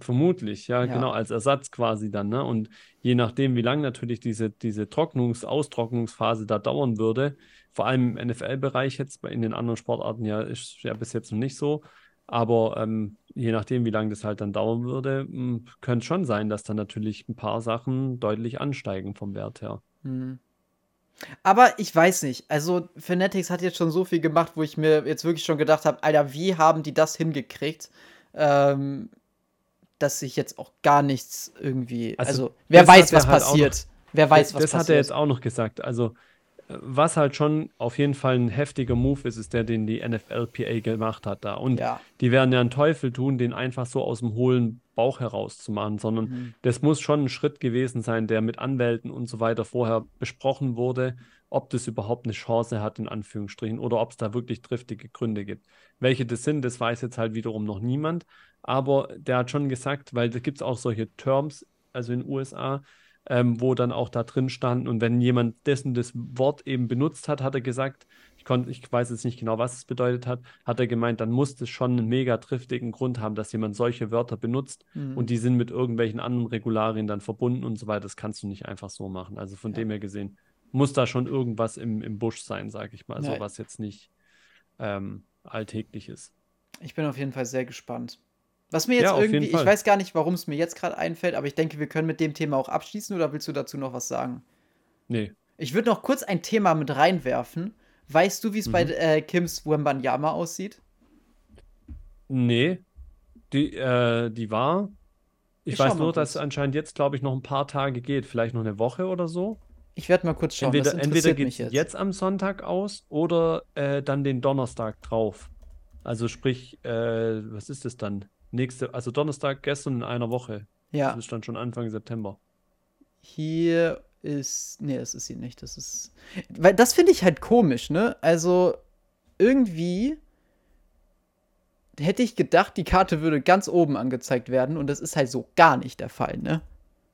Vermutlich, ja, Ja. genau, als Ersatz quasi dann, ne? Und je nachdem, wie lange natürlich diese, diese Trocknungs-, Austrocknungsphase da dauern würde, vor allem im NFL-Bereich jetzt, bei- in den anderen Sportarten ja, ist ja bis jetzt noch nicht so, aber ähm, je nachdem, wie lange das halt dann dauern würde, mh, könnte es schon sein, dass dann natürlich ein paar Sachen deutlich ansteigen vom Wert her. Hm. Aber ich weiß nicht. Also, Fanatics hat jetzt schon so viel gemacht, wo ich mir jetzt wirklich schon gedacht habe, Alter, wie haben die das hingekriegt? Ähm, dass sich jetzt auch gar nichts irgendwie. Also, Also, wer das weiß, was halt passiert. Wer weiß, was das hat er passiert. jetzt auch noch gesagt. Also, was halt schon auf jeden Fall ein heftiger Move ist, ist der, den die NFLPA gemacht hat da. Und Ja. die werden ja einen Teufel tun, den einfach so aus dem hohlen Bauch herauszumachen, sondern Mhm. das muss schon ein Schritt gewesen sein, der mit Anwälten und so weiter vorher besprochen wurde, ob das überhaupt eine Chance hat, in Anführungsstrichen, oder ob es da wirklich triftige Gründe gibt. Welche das sind, das weiß jetzt halt wiederum noch niemand. Aber der hat schon gesagt, weil da gibt es auch solche Terms, also in den USA, ähm, wo dann auch da drin stand, und wenn jemand dessen das Wort eben benutzt hat, hat er gesagt, ich konnte, ich weiß jetzt nicht genau, was es bedeutet hat, hat er gemeint, dann muss das schon einen mega triftigen Grund haben, dass jemand solche Wörter benutzt Mhm. und die sind mit irgendwelchen anderen Regularien dann verbunden und so weiter. Das kannst du nicht einfach so machen. Also von Ja. dem her gesehen, muss da schon irgendwas im, im Busch sein, sage ich mal, so Ja. was jetzt nicht ähm, alltäglich ist. Ich bin auf jeden Fall sehr gespannt. Was mir jetzt Ja, irgendwie, ich weiß gar nicht, warum es mir jetzt gerade einfällt, aber ich denke, wir können mit dem Thema auch abschließen oder willst du dazu noch was sagen? Nee. Ich würde noch kurz ein Thema mit reinwerfen. Weißt du, wie es bei Mhm. äh, Kims Wembanyama aussieht? Nee. Die, äh, die war. Ich, Ich weiß nur, dass es anscheinend jetzt, glaube ich, noch ein paar Tage geht. Vielleicht noch eine Woche oder so. Ich werde mal kurz schauen. Entweder, das entweder geht es jetzt. jetzt. am Sonntag aus oder äh, dann den Donnerstag drauf. Also sprich, äh, was ist das dann? Nächste, also Donnerstag, gestern in einer Woche. Ja, Das ist dann schon Anfang September. hier ist. Nee, das ist sie nicht. Das ist. Weil das finde ich halt komisch, ne? Also, irgendwie hätte ich gedacht, die Karte würde ganz oben angezeigt werden und das ist halt so gar nicht der Fall, ne?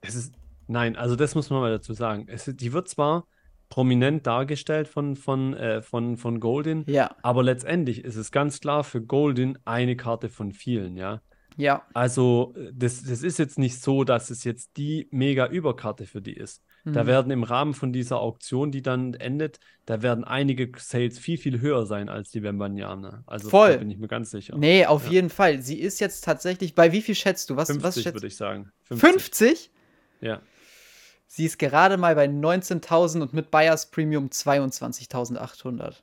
Es ist, nein, also das muss man mal dazu sagen. Es, die wird zwar prominent dargestellt von, von, äh, von, von Goldin, Ja, aber letztendlich ist es ganz klar für Goldin eine Karte von vielen, ja. ja. Also, äh, das, das ist jetzt nicht so, dass es jetzt die mega Überkarte für die ist. Da Mhm. werden im Rahmen von dieser Auktion, die dann endet, da werden einige Sales viel, viel höher sein als die Wembanyama. Also, Voll. da bin ich mir ganz sicher. Nee, auf Ja. jeden Fall. Sie ist jetzt tatsächlich, bei wie viel schätzt du? Was, 50 was schätzt würde ich sagen. 50? Ja. Sie ist gerade mal bei 19.000 und mit Buyers Premium 22.800.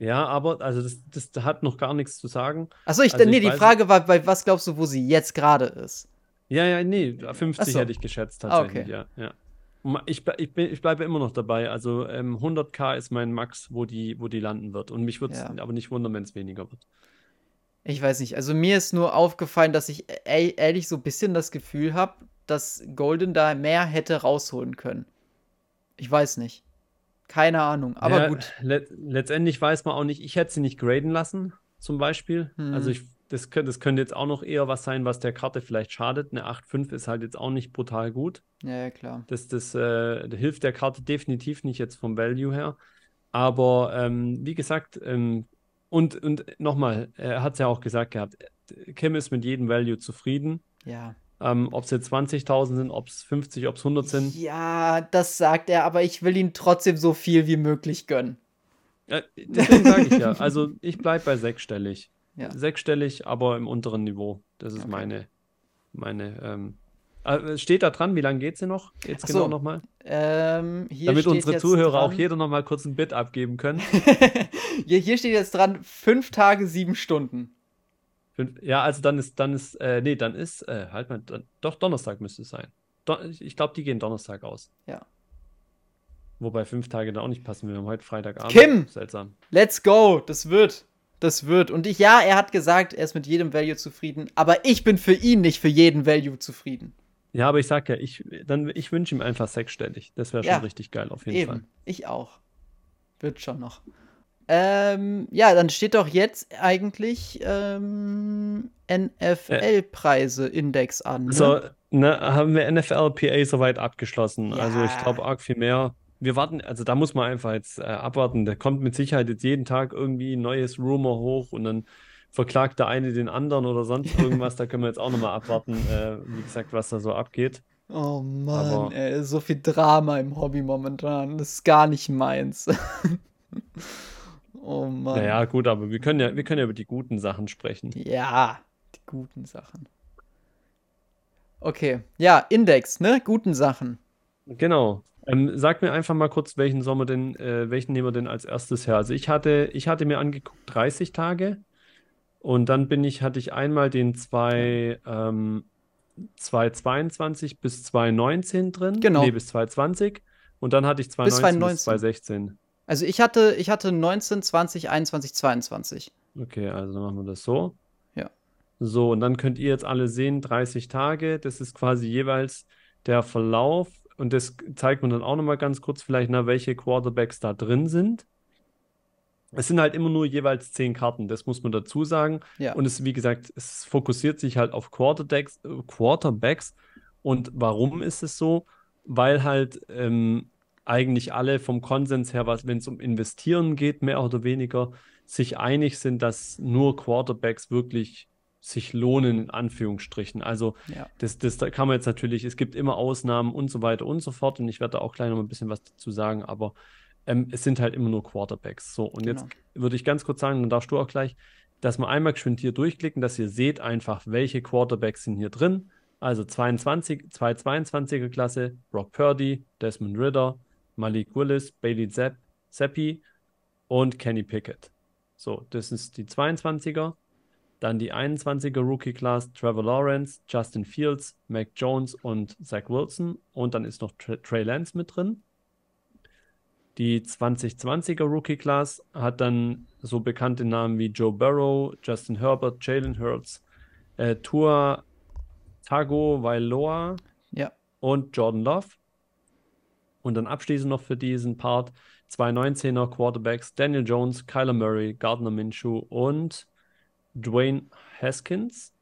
Ja, aber also das, das hat noch gar nichts zu sagen. Achso, ich, Also nee, ich die Frage war, bei was glaubst du, wo sie jetzt gerade ist? Ja, ja, nee, 50 Ach so. hätte ich geschätzt Ah, tatsächlich, ja, ja. Ich, ich, bin- ich bleibe immer noch dabei. Also ähm, 100k ist mein Max, wo die, wo die landen wird. Und mich würde es Ja. aber nicht wundern, wenn es weniger wird. Ich weiß nicht. Also mir ist nur aufgefallen, dass ich e ehrlich so ein bisschen das Gefühl habe, dass Golden da mehr hätte rausholen können. Ich weiß nicht. Keine Ahnung. Aber ja, gut. Le letztendlich weiß man auch nicht, ich hätte sie nicht graden lassen, zum Beispiel. Hm. Also ich, das, könnte, das könnte jetzt auch noch eher was sein, was der Karte vielleicht schadet. Eine 8,5 ist halt jetzt auch nicht brutal gut. Ja, ja, klar. Das, das, äh, hilft der Karte definitiv nicht jetzt vom Value her. Aber ähm, wie gesagt, ähm, und, und nochmal, er hat es ja auch gesagt gehabt, Kim ist mit jedem Value zufrieden. Ja. Ähm, ob es jetzt 20.000 sind, ob es 50, ob es 100 sind. Ja, das sagt er, aber ich will ihm trotzdem so viel wie möglich gönnen. Äh, deswegen sage ich ja, also ich bleibe bei sechsstellig. Ja. Sechsstellig, aber im unteren Niveau. Das ist Okay. meine, meine, ähm, äh, steht da dran, wie lange geht sie noch? Jetzt Ach genau so, nochmal? Ähm, Damit unsere jetzt Zuhörer auch dran, jeder nochmal kurz ein Bit abgeben können. hier, hier steht jetzt dran, fünf Tage, sieben Stunden. Fünf, ja, also dann ist, dann ist, äh, nee, dann ist, äh, halt mal, dann, doch Donnerstag müsste es sein. Do, ich glaube, die gehen Donnerstag aus. Ja. Wobei fünf Tage da auch nicht passen. Wir haben heute Freitagabend. Kim! Seltsam. Let's go! Das wird. Das wird. Und ich, ja, er hat gesagt, er ist mit jedem Value zufrieden, aber ich bin für ihn nicht für jeden Value zufrieden. Ja, aber ich sag ja, ich, ich wünsche ihm einfach sechsstellig. Das wäre schon Ja. richtig geil auf jeden Eben. Fall. Ich auch. Wird schon noch. Ähm, ja, dann steht doch jetzt eigentlich ähm, NFL-Preise-Index an. Ne? So, ne, haben wir NFLPA soweit abgeschlossen. Also ich Ja. glaube arg viel mehr. Wir warten, also da muss man einfach jetzt äh, abwarten. Da kommt mit Sicherheit jetzt jeden Tag irgendwie ein neues Rumor hoch und dann verklagt der eine den anderen oder sonst irgendwas. da können wir jetzt auch nochmal abwarten, äh, wie gesagt, was da so abgeht. Oh Mann, Aber- ey, so viel Drama im Hobby momentan. Das ist gar nicht meins. oh Mann. Naja, gut, aber wir können ja, wir können ja über die guten Sachen sprechen. Ja, die guten Sachen. Okay, ja, Index, ne? Guten Sachen. Genau. Ähm, sag mir einfach mal kurz, welchen Sommer denn, äh, welchen nehmen wir denn als erstes her? Also ich hatte, ich hatte mir angeguckt 30 Tage und dann bin ich, hatte ich einmal den zwei, ähm, 222 bis 219 drin. Genau. Nee, bis 220. Und dann hatte ich 219 bis 216. Also ich hatte, ich hatte 19, 20, 21, 22. Okay, also dann machen wir das so. Ja. So, und dann könnt ihr jetzt alle sehen, 30 Tage, das ist quasi jeweils der Verlauf. Und das zeigt man dann auch nochmal ganz kurz vielleicht, na, welche Quarterbacks da drin sind. Es sind halt immer nur jeweils 10 Karten, das muss man dazu sagen. Ja. Und es, wie gesagt, es fokussiert sich halt auf Quarterbacks, Quarterbacks. Und warum ist es so? Weil halt ähm, eigentlich alle vom Konsens her, was, wenn es um Investieren geht, mehr oder weniger, sich einig sind, dass nur Quarterbacks wirklich sich lohnen, in Anführungsstrichen. Also Ja. das, das da kann man jetzt natürlich, es gibt immer Ausnahmen und so weiter und so fort. Und ich werde da auch gleich noch ein bisschen was dazu sagen, aber ähm, es sind halt immer nur Quarterbacks. So, und jetzt Genau. würde ich ganz kurz sagen, dann darfst du auch gleich, dass wir einmal geschwind hier durchklicken, dass ihr seht einfach, welche Quarterbacks sind hier drin. Also 22, 222er Klasse, Brock Purdy, Desmond Ritter, Malik Willis, Bailey Zapp, Zappi und Kenny Pickett. So, das ist die 22er. Dann die 21er Rookie Class, Trevor Lawrence, Justin Fields, Mac Jones und Zach Wilson. Und dann ist noch Tra Trey Lance mit drin. Die 2020er Rookie Class hat dann so bekannte Namen wie Joe Burrow, Justin Herbert, Jalen Hurts, äh, Tua Tagovailoa Ja. und Jordan Love. Und dann abschließend noch für diesen Part zwei 19er Quarterbacks, Daniel Jones, Kyler Murray, Gardner Minshew und Dwayne Haskins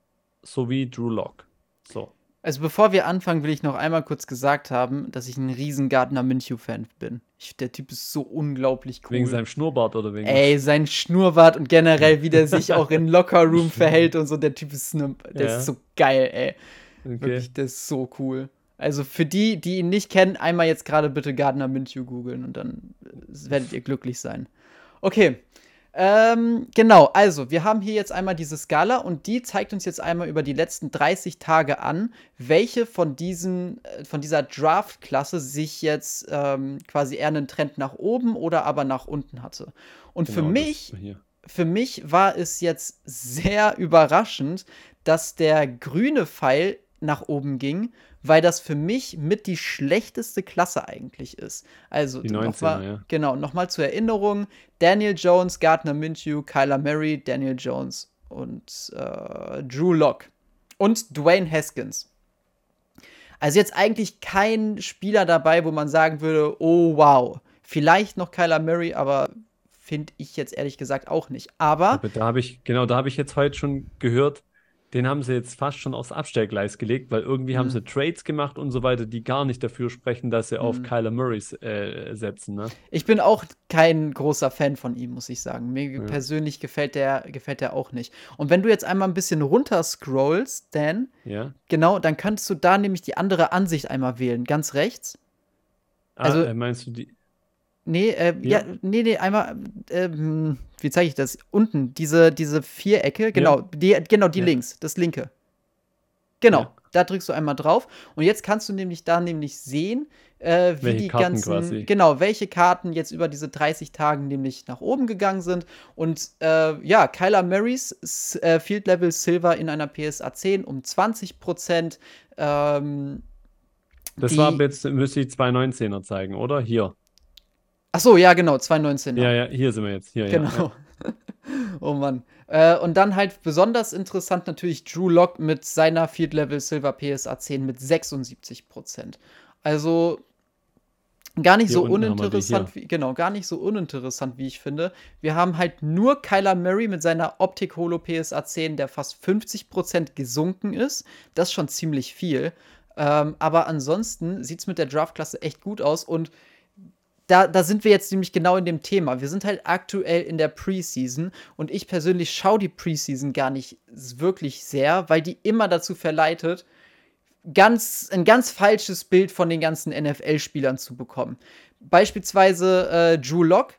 sowie Drew Lock. So. Also bevor wir anfangen, will ich noch einmal kurz gesagt haben, dass ich ein riesen Gardner Minshew-Fan bin. Ich, der Typ ist so unglaublich cool. Wegen seinem Schnurrbart oder wegen Ey, sein Schnurrbart und generell, wie der sich auch in Lockerroom verhält und so, der Typ ist, ne, der Ja. ist so geil, ey. Okay. Wirklich, der ist so cool. Also für die, die ihn nicht kennen, einmal jetzt gerade bitte Gardner Minshew googeln und dann äh, werdet ihr glücklich sein. Okay. Ähm, genau, also wir haben hier jetzt einmal diese Skala und die zeigt uns jetzt einmal über die letzten 30 Tage an, welche von diesen, äh, von dieser Draft-Klasse sich jetzt ähm, quasi eher einen Trend nach oben oder aber nach unten hatte. Und für Genau, das mich für mich war es jetzt sehr überraschend, dass der grüne Pfeil nach oben ging, weil das für mich mit die schlechteste Klasse eigentlich ist. Also Die noch 19er, mal, ja. genau, nochmal zur Erinnerung: Daniel Jones, Gardner Minshew, Kyler Murray, Daniel Jones und äh, Drew Lock und Dwayne Haskins. Also jetzt eigentlich kein Spieler dabei, wo man sagen würde, oh wow, vielleicht noch Kyler Murray, aber finde ich jetzt ehrlich gesagt auch nicht. Aber Aber da habe ich, genau, da habe ich jetzt heute schon gehört, den haben sie jetzt fast schon aufs Abstellgleis gelegt, weil irgendwie haben Mhm. sie Trades gemacht und so weiter, die gar nicht dafür sprechen, dass sie auf Mhm. Kyler Murray äh, setzen. Ne? ich bin auch kein großer Fan von ihm, muss ich sagen. Mir Ja. persönlich gefällt der, gefällt der auch nicht. Und wenn du jetzt einmal ein bisschen runter scrollst, Dan, Ja. genau, dann kannst du da nämlich die andere Ansicht einmal wählen, ganz rechts. Ah, Also- äh, meinst du die? Nee, äh, ja. Ja. nee, nee, einmal, ähm, wie zeige ich das? Unten, diese, diese Vierecke, genau, die, genau, die Ja. links, das linke. Genau, Ja. da drückst du einmal drauf und jetzt kannst du nämlich da nämlich sehen, äh, wie Welche die Karten ganzen, quasi. genau, welche Karten jetzt über diese 30 Tage nämlich nach oben gegangen sind. Und äh, ja, Kyler Marys S- äh, Field Level Silver in einer PSA 10 um 20 Prozent. Ähm, Das war jetzt, müsste ich 219er zeigen, oder? Hier. Ach so, ja, genau, 219. Ja, ja, hier sind wir jetzt. Hier, ja. Genau. oh Mann. Äh, und dann halt besonders interessant natürlich Drew Lock mit seiner Field Level Silver PSA 10 mit 76 Prozent. Also gar nicht Hier so uninteressant, wie, genau, gar nicht so uninteressant, wie ich finde. Wir haben halt nur Kyler Murray mit seiner Optik Holo PSA 10, der fast 50 Prozent gesunken ist. Das ist schon ziemlich viel. Ähm, aber ansonsten sieht es mit der Draftklasse echt gut aus und da, da sind wir jetzt nämlich genau in dem Thema. Wir sind halt aktuell in der Preseason und ich persönlich schaue die Preseason gar nicht wirklich sehr, weil die immer dazu verleitet, ganz, ein ganz falsches Bild von den ganzen NFL-Spielern zu bekommen. Beispielsweise äh, Drew Lock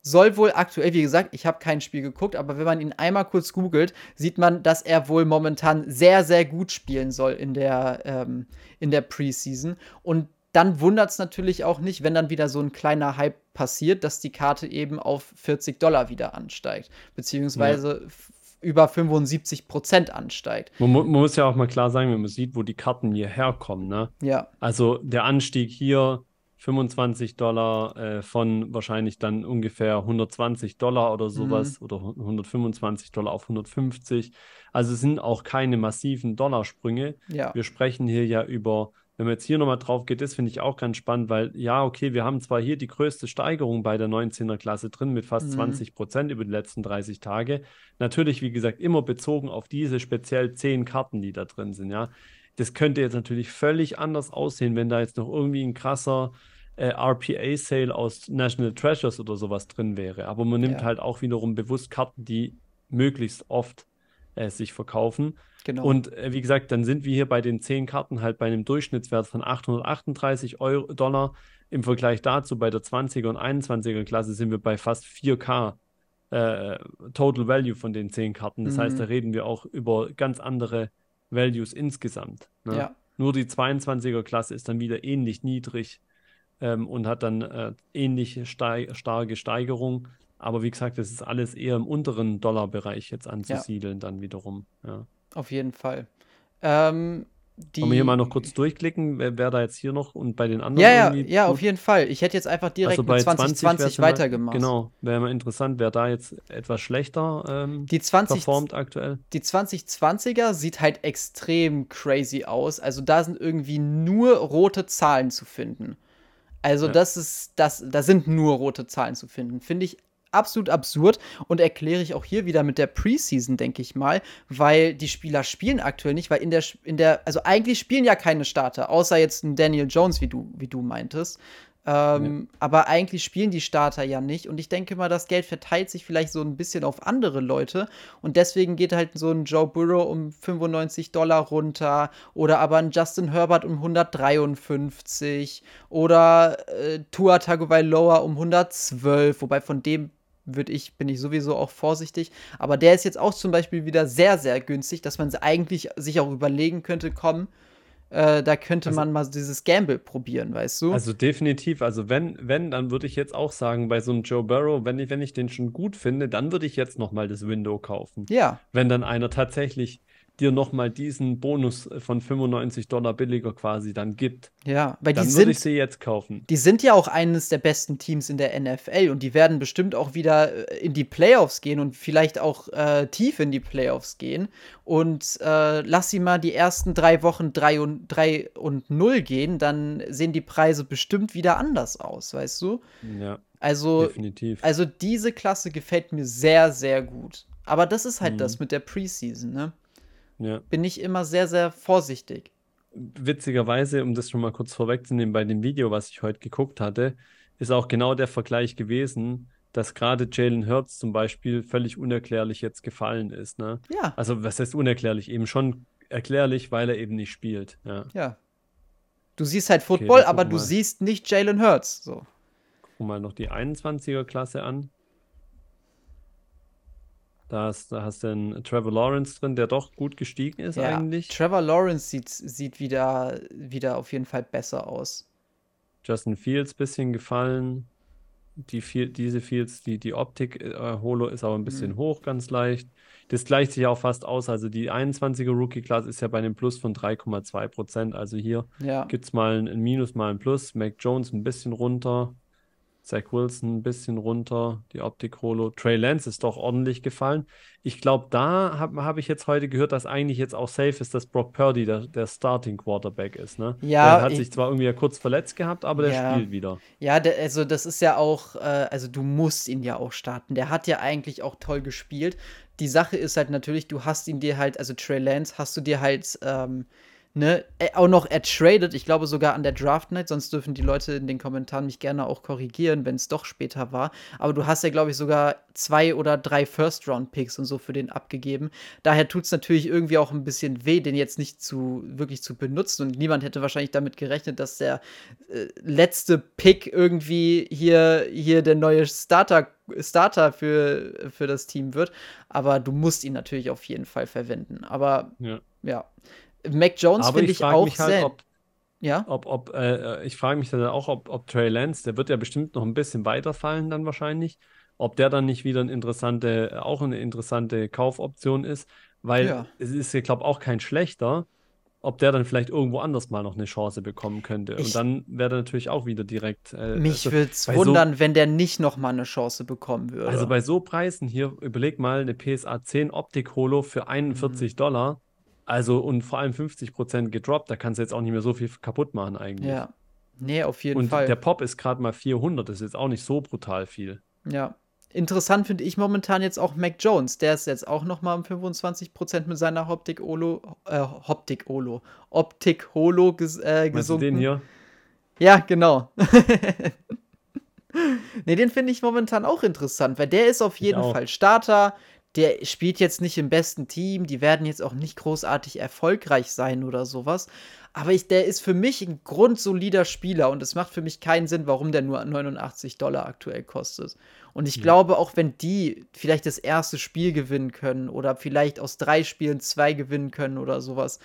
soll wohl aktuell, wie gesagt, ich habe kein Spiel geguckt, aber wenn man ihn einmal kurz googelt, sieht man, dass er wohl momentan sehr, sehr gut spielen soll in der, ähm, in der Preseason. Und dann wundert es natürlich auch nicht, wenn dann wieder so ein kleiner Hype passiert, dass die Karte eben auf 40 Dollar wieder ansteigt, beziehungsweise f- über 75 Prozent ansteigt. Man, man muss ja auch mal klar sagen, wenn man sieht, wo die Karten hierher kommen, ne? Ja, Also der Anstieg hier 25 Dollar äh, von wahrscheinlich dann ungefähr 120 Dollar oder sowas oder 125 Dollar auf 150. Also es sind auch keine massiven Dollarsprünge. ja, Wir sprechen hier ja über, wenn man jetzt hier nochmal drauf geht, das finde ich auch ganz spannend, weil ja, okay, wir haben zwar hier die größte Steigerung bei der 19er Klasse drin mit fast Mhm. 20 Prozent über die letzten 30 Tage. Natürlich, wie gesagt, immer bezogen auf diese speziell 10 Karten, die da drin sind, ja. Das könnte jetzt natürlich völlig anders aussehen, wenn da jetzt noch irgendwie ein krasser äh, RPA-Sale aus National Treasures oder sowas drin wäre. Aber man nimmt Ja. halt auch wiederum bewusst Karten, die möglichst oft äh, sich verkaufen. Genau. Und äh, wie gesagt, dann sind wir hier bei den 10 Karten halt bei einem Durchschnittswert von 838 Euro, Dollar. Im Vergleich dazu bei der 20er und 21er Klasse sind wir bei fast 4K äh, Total Value von den 10 Karten. Das heißt, Mhm. da reden wir auch über ganz andere Values insgesamt. Ne? ja, Nur die 22er Klasse ist dann wieder ähnlich niedrig ähm, und hat dann äh, ähnliche stei starke Steigerung. Aber wie gesagt, das ist alles eher im unteren Dollarbereich jetzt anzusiedeln, dann wiederum. Ja. Auf jeden Fall. Ähm, die, Wollen wir hier mal noch kurz durchklicken, wer, wer da jetzt hier noch und bei den anderen Ja, ja, ja, auf jeden Fall. Ich hätte jetzt einfach direkt Also mit bei 2020 wär's ja mal- weitergemacht. Genau, wäre mal interessant, wer da jetzt etwas schlechter ähm, Die 20, performt aktuell. die 2020er sieht halt extrem crazy aus. Also da sind irgendwie nur rote Zahlen zu finden. Also Ja. das ist, das, da sind nur rote Zahlen zu finden. Finde ich absolut absurd und erkläre ich auch hier wieder mit der Preseason, denke ich mal, weil die Spieler spielen aktuell nicht, weil in der, in der, also eigentlich spielen ja keine Starter, außer jetzt ein Daniel Jones, wie du, wie du meintest. Ähm, Aber eigentlich spielen die Starter ja nicht. Und ich denke mal, das Geld verteilt sich vielleicht so ein bisschen auf andere Leute. Und deswegen geht halt so ein Joe Burrow um 95 Dollar runter. Oder aber ein Justin Herbert um 153. Oder äh, Tua Tagovailoa um 112. Wobei von dem würde ich, bin ich sowieso auch vorsichtig. Aber der ist jetzt auch zum Beispiel wieder sehr, sehr günstig, dass man eigentlich sich auch überlegen könnte, komm, äh, da könnte Also- man mal dieses Gamble probieren, weißt du? Also definitiv, also wenn, wenn, dann würde ich jetzt auch sagen, bei so einem Joe Burrow, wenn ich, wenn ich den schon gut finde, dann würde ich jetzt nochmal das Window kaufen. ja, Wenn dann einer tatsächlich dir nochmal diesen Bonus von 95 Dollar billiger quasi dann gibt, ja, weil die dann würde sind, ich sie jetzt kaufen. die sind ja auch eines der besten Teams in der NFL und die werden bestimmt auch wieder äh, in die Playoffs gehen und vielleicht auch äh, tief in die Playoffs gehen. Und äh, lass sie mal die ersten drei Wochen 3 und, 3 und 0 gehen, dann sehen die Preise bestimmt wieder anders aus, weißt du? Ja, Also, definitiv. also diese Klasse gefällt mir sehr, sehr gut. Aber das ist halt Mhm. das mit der Preseason, ne? Ja. Bin ich immer sehr, sehr vorsichtig. Witzigerweise, um das schon mal kurz vorwegzunehmen, bei dem Video, was ich heute geguckt hatte, ist auch genau der Vergleich gewesen, dass gerade Jalen Hurts zum Beispiel völlig unerklärlich jetzt gefallen ist. Ne? Ja, Also, was heißt unerklärlich? Eben schon erklärlich, weil er eben nicht spielt. Ja. ja. Du siehst halt Football, dann aber du siehst nicht Jalen Hurts. So. Gucken wir mal noch die 21er-Klasse an. Da hast, da hast du einen Trevor Lawrence drin, der doch gut gestiegen ist Ja, eigentlich. Trevor Lawrence sieht, sieht wieder, wieder auf jeden Fall besser aus. Justin Fields bisschen gefallen. Die Fiel- diese Fields, die, die Optik äh, Holo ist aber ein bisschen Mhm. hoch, ganz leicht. Das gleicht sich auch fast aus. Also die 21er Rookie-Class ist ja bei einem Plus von 3,2 Prozent. Also hier Ja, gibt es mal ein, ein Minus, mal ein Plus. Mac Jones ein bisschen runter. Zach Wilson ein bisschen runter. Die Optik Holo. Trey Lance ist doch ordentlich gefallen. Ich glaube, da habe hab ich jetzt heute gehört, dass eigentlich jetzt auch safe ist, dass Brock Purdy der, der Starting Quarterback ist. Ne? Ja, der hat ich- sich zwar irgendwie ja kurz verletzt gehabt, aber der Ja. spielt wieder. ja, der, also das ist ja auch, äh, also du musst ihn ja auch starten. Der hat ja eigentlich auch toll gespielt. Die Sache ist halt natürlich, du hast ihn dir halt, also Trey Lance hast du dir halt, ähm, ne, äh, auch noch ertradet, ich glaube sogar an der Draft Night, sonst dürfen die Leute in den Kommentaren mich gerne auch korrigieren, wenn es doch später war. Aber du hast ja, glaube ich, sogar zwei oder drei First-Round-Picks und so für den abgegeben. Daher tut es natürlich irgendwie auch ein bisschen weh, den jetzt nicht zu wirklich zu benutzen. Und niemand hätte wahrscheinlich damit gerechnet, dass der äh, letzte Pick irgendwie hier, hier der neue Starter, Starter für, für das Team wird. Aber du musst ihn natürlich auf jeden Fall verwenden. Aber Ja. ja. Mac Jones finde ich ich auch mich halt, sehr. ob, ja, ob, ob äh, ich frage mich dann auch, ob, ob Trey Lance, der wird ja bestimmt noch ein bisschen weiterfallen dann wahrscheinlich, ob der dann nicht wieder eine interessante, auch eine interessante Kaufoption ist, weil Ja. es ist ja, glaube auch kein schlechter, ob der dann vielleicht irgendwo anders mal noch eine Chance bekommen könnte. Ich- Und dann wäre er natürlich auch wieder direkt. Äh, mich also, würde es bei so- wundern, wenn der nicht noch mal eine Chance bekommen würde. Also bei so Preisen hier, überleg mal, eine PSA 10 Optik Holo für 41 Dollar. Also und vor allem 50% gedroppt, da kannst du jetzt auch nicht mehr so viel kaputt machen eigentlich. ja. Nee, auf jeden Und Fall. der Pop ist gerade mal 400, das ist jetzt auch nicht so brutal viel. Ja. Interessant finde ich momentan jetzt auch Mac Jones. Der ist jetzt auch noch mal um 25% mit seiner Optik Olo, äh, Optik Olo, Optik Holo ges äh, Meinst du gesunken. den hier? Ja, genau. nee, den finde ich momentan auch interessant, weil der ist auf jeden. Fall Starter. Der spielt jetzt nicht im besten Team. Die werden jetzt auch nicht großartig erfolgreich sein oder sowas. Aber ich, der ist für mich ein grundsolider Spieler und es macht für mich keinen Sinn, warum der nur 89 Dollar aktuell kostet. Und ich Ja. glaube, auch wenn die vielleicht das erste Spiel gewinnen können oder vielleicht aus drei Spielen zwei gewinnen können oder sowas,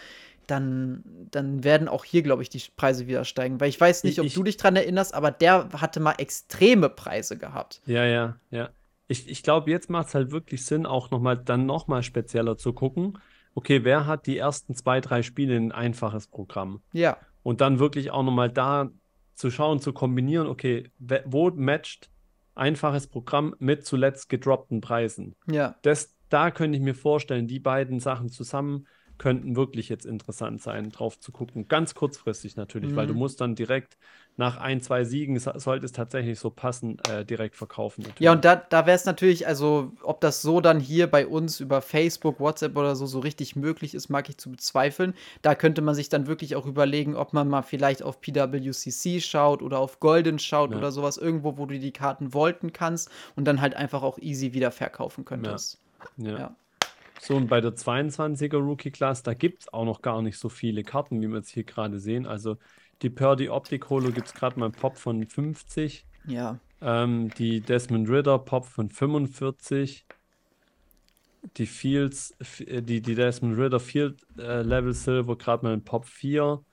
dann, dann werden auch hier, glaube ich, die Preise wieder steigen. Weil ich weiß nicht, Ich- ob ich- du dich dran erinnerst, aber der hatte mal extreme Preise gehabt. Ja, ja, ja. Ich, ich glaube, jetzt macht es halt wirklich Sinn, auch noch mal, dann nochmal spezieller zu gucken. Okay, wer hat die ersten zwei, drei Spiele ein einfaches Programm? Ja, Und dann wirklich auch nochmal da zu schauen, zu kombinieren, okay, wo matcht einfaches Programm mit zuletzt gedroppten Preisen? ja. Das, da könnte ich mir vorstellen, die beiden Sachen zusammen könnten wirklich jetzt interessant sein, drauf zu gucken. Ganz kurzfristig natürlich, weil du Mhm. musst dann direkt nach ein, zwei Siegen, so- sollte es tatsächlich so passen, äh, direkt verkaufen. Natürlich. Ja, und da, da wäre es natürlich, also ob das so dann hier bei uns über Facebook, WhatsApp oder so so richtig möglich ist, mag ich zu bezweifeln. Da könnte man sich dann wirklich auch überlegen, ob man mal vielleicht auf PWCC schaut oder auf Golden schaut Ja. oder sowas, irgendwo, wo du die Karten wollten kannst und dann halt einfach auch easy wieder verkaufen könntest. Ja. Ja. So, und bei der 22er Rookie Class, da gibt es auch noch gar nicht so viele Karten, wie wir jetzt hier gerade sehen. Also die Purdy Optic Holo gibt es gerade mal einen Pop von 50. Ja. Ähm, die Desmond Ritter Pop von 45. Die Fields, äh, die, die Desmond Ritter Field äh, Level Silver gerade mal ein Pop 4.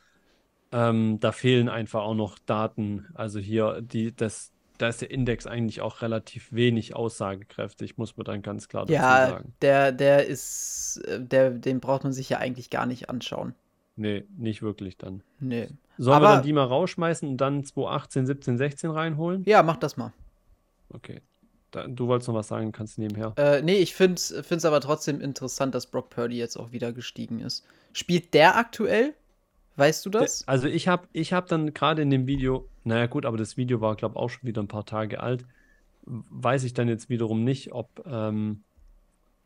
Ähm, da fehlen einfach auch noch Daten. Also hier, die, das, da ist der Index eigentlich auch relativ wenig aussagekräftig, muss man dann ganz klar dazu Ja, sagen. der, der ist, äh, der, den braucht man sich ja eigentlich gar nicht anschauen. Nee, nicht wirklich dann. Nee. Sollen wir Aber- dann die mal rausschmeißen und dann 2018, 17, 16 reinholen? Ja, mach das mal. Okay. Da, du wolltest noch was sagen, kannst nebenher. Äh, nee, ich finde es aber trotzdem interessant, dass Brock Purdy jetzt auch wieder gestiegen ist. Spielt der aktuell? Weißt du das? Also ich habe ich hab dann gerade in dem Video, naja gut, aber das Video war, glaube ich, auch schon wieder ein paar Tage alt. Weiß ich dann jetzt wiederum nicht, ob, ähm,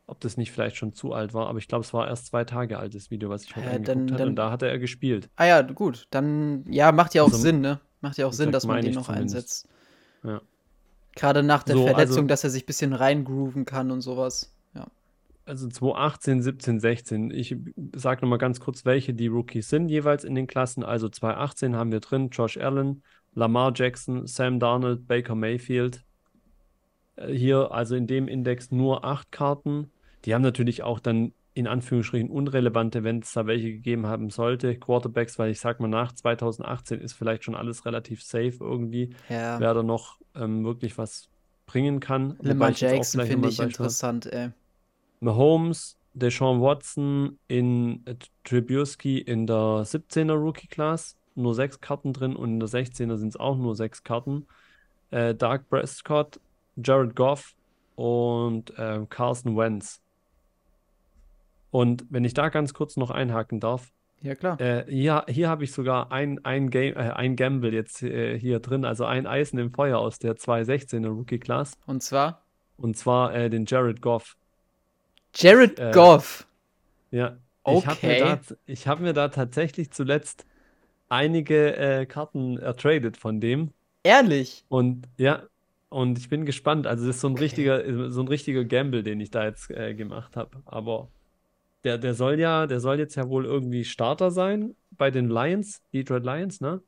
ob das nicht vielleicht schon zu alt war, aber ich glaube, es war erst zwei Tage alt, das Video, was ich heute Ja, angeguckt dann- hatte. dann- Und da hatte er gespielt. Ah ja, gut. Dann, ja, macht ja auch Also, Sinn, ne? Macht ja auch Sinn, dass man den noch zumindest. einsetzt. Ja. Gerade nach der So, Verletzung, also- dass er sich ein bisschen reingrooven kann und sowas. Ja. Also 2018, 17, 16. Ich sage nochmal ganz kurz, welche die Rookies sind jeweils in den Klassen. Also 2018 haben wir drin Josh Allen, Lamar Jackson, Sam Darnold, Baker Mayfield. Äh, Hier also in dem Index nur acht Karten. Die haben natürlich auch dann in Anführungsstrichen unrelevante, wenn es da welche gegeben haben sollte, Quarterbacks, weil ich sag mal, nach 2018 ist vielleicht schon alles relativ safe irgendwie, Ja. wer da noch ähm, wirklich was bringen kann. Lamar Jackson finde ich interessant, ey. Mahomes, Deshaun Watson in äh, Trubisky in der 17er Rookie Class, nur sechs Karten drin und in der 16er sind es auch nur sechs Karten. Äh, Dark Prescott, Jared Goff und äh, Carson Wentz. Und wenn ich da ganz kurz noch einhaken darf, Ja, klar. äh, hier, hier habe ich sogar ein, ein, Game, äh, ein Gamble jetzt äh, hier drin, also ein Eisen im Feuer aus der 2016er Rookie Class. Und zwar Und zwar äh, den Jared Goff. Jared Äh, Goff. Ja, ich habe mir Okay. hab mir da tatsächlich zuletzt einige äh, Karten ertradet von dem. Ehrlich. Und ja, und ich bin gespannt. Also, das ist so ein Okay. richtiger, so ein richtiger Gamble, den ich da jetzt gemacht habe. Aber der, der soll ja, der soll jetzt ja wohl irgendwie Starter sein bei den Lions, Detroit Lions, ne?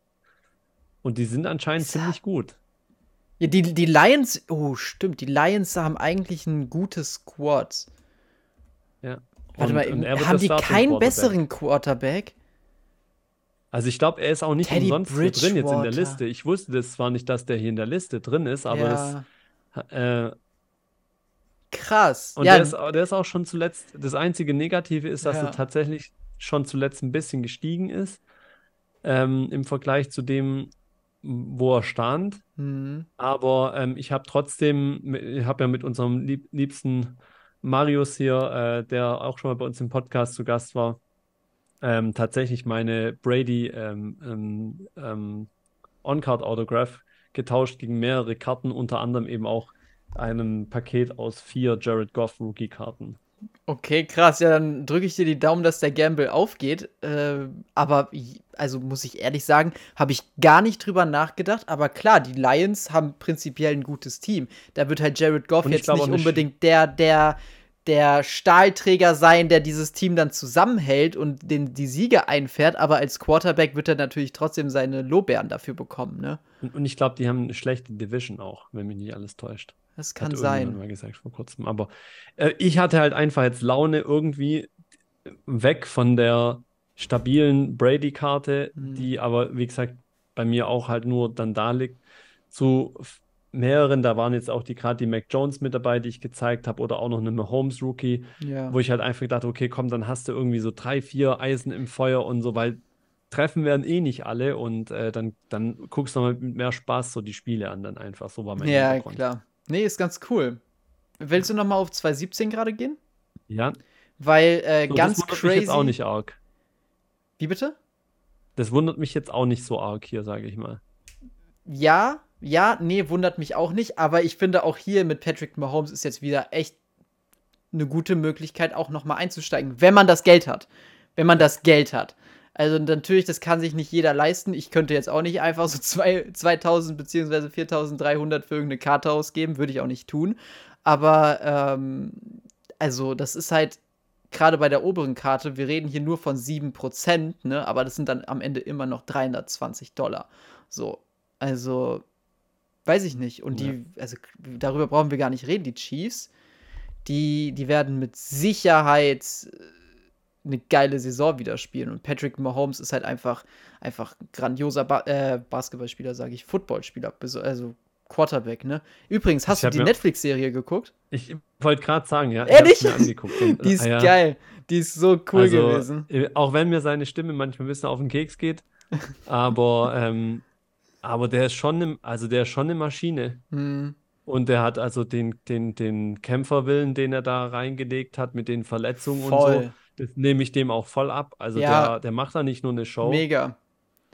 Und die sind anscheinend er- ziemlich gut. Ja, die, die Lions, oh, stimmt, die Lions haben eigentlich ein gutes Squad. Ja. Warte Und- mal, und haben die keinen Quarterback. besseren Quarterback? Also ich glaube, er ist auch nicht Teddy umsonst hier drin jetzt in der. Liste. Ich wusste das zwar nicht, dass der hier in der Liste drin ist, aber ja, das äh, krass. und ja, der ist, der ist auch schon zuletzt, das einzige Negative ist, dass Ja. er tatsächlich schon zuletzt ein bisschen gestiegen ist, ähm, im Vergleich zu dem, wo er stand. hm, Aber ähm, ich habe trotzdem, ich habe ja mit unserem lieb liebsten Marius hier, äh, der auch schon mal bei uns im Podcast zu Gast war, ähm, tatsächlich meine Brady ähm, ähm, ähm, On-Card Autograph getauscht gegen mehrere Karten, unter anderem eben auch einem Paket aus vier Jared Goff Rookie-Karten. okay, krass. Ja, dann drücke ich dir die Daumen, dass der Gamble aufgeht. Äh, aber, also muss ich ehrlich sagen, habe ich gar nicht drüber nachgedacht. Aber klar, die Lions haben prinzipiell ein gutes Team. Da wird halt Jared Goff jetzt nicht unbedingt der, der, der Stahlträger sein, der dieses Team dann zusammenhält und den, die Siege einfährt. Aber als Quarterback wird er natürlich trotzdem seine Lorbeeren dafür bekommen, ne? Und, und ich glaube, die haben eine schlechte Division auch, wenn mich nicht alles täuscht. Das Hat kann irgendjemand sein. mal gesagt vor kurzem. Aber äh, ich hatte halt einfach jetzt Laune irgendwie weg von der stabilen Brady-Karte, Mhm. die aber, wie gesagt, bei mir auch halt nur dann da liegt, zu mehreren. Da waren jetzt auch die gerade die Mac Jones mit dabei, die ich gezeigt habe, oder auch noch eine Mahomes-Rookie, Ja. wo ich halt einfach dachte, okay, komm, dann hast du irgendwie so drei, vier Eisen im Feuer und so, weil Treffen werden eh nicht alle und äh, dann, dann guckst du mal mit mehr Spaß so die Spiele an, dann einfach. So war mein Ja, klar. Nee, ist ganz cool. Willst du noch mal auf 2017 gerade gehen? Ja, Weil äh, so, ganz das crazy. mich jetzt auch nicht arg. Wie bitte? Das wundert mich jetzt auch nicht so arg hier, sage ich mal. Ja, ja, nee, wundert mich auch nicht. Aber ich finde auch hier mit Patrick Mahomes ist jetzt wieder echt eine gute Möglichkeit, auch noch mal einzusteigen, wenn man das Geld hat. Wenn man das Geld hat. Also natürlich, das kann sich nicht jeder leisten. Ich könnte jetzt auch nicht einfach so zwei, 2000 bzw. 4300 für irgendeine Karte ausgeben. Würde ich auch nicht tun. Aber, ähm, also das ist halt gerade bei der oberen Karte, wir reden hier nur von 7%, ne? Aber das sind dann am Ende immer noch 320 Dollar. So, also, weiß ich nicht. Und Ja. die, also darüber brauchen wir gar nicht reden, die Chiefs, die, die werden mit Sicherheit eine geile Saison wieder spielen. Und Patrick Mahomes ist halt einfach, einfach ein grandioser ba äh, Basketballspieler, sage ich, Footballspieler, also Quarterback, ne? Übrigens, hast Ich du die Netflix-Serie geguckt? Ich wollte gerade sagen, ja, ich Ehrlich? hab's mir angeguckt. Und, Die ist ah, ja. geil. Die ist so cool Also, gewesen. äh, auch wenn mir seine Stimme manchmal ein bisschen auf den Keks geht, aber, ähm, aber der ist schon, ne, also der ist schon eine Maschine. Hm. Und der hat also den, den, den Kämpferwillen, den er da reingelegt hat mit den Verletzungen und so, Voll. Das nehme ich dem auch voll ab. Also Ja. der, der macht da nicht nur eine Show. Mega.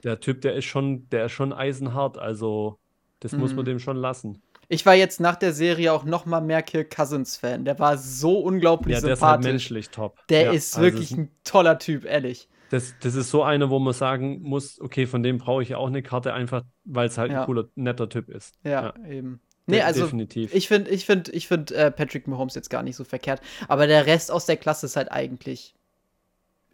Der Typ, der ist schon, der ist schon eisenhart. Also das muss man Mhm. dem schon lassen. Ich war jetzt nach der Serie auch noch mal mehr Kirk Cousins Fan. Der war so unglaublich Ja, der ist halt sympathisch. menschlich top. Der Ja, ist also wirklich ein toller Typ, ehrlich. Das, das ist so einer, wo man sagen muss, okay, von dem brauche ich auch eine Karte, einfach weil es halt Ja. ein cooler, netter Typ ist. Ja, eben. Nee, also definitiv. ich finde ich find, ich find, äh, Patrick Mahomes jetzt gar nicht so verkehrt. Aber der Rest aus der Klasse ist halt eigentlich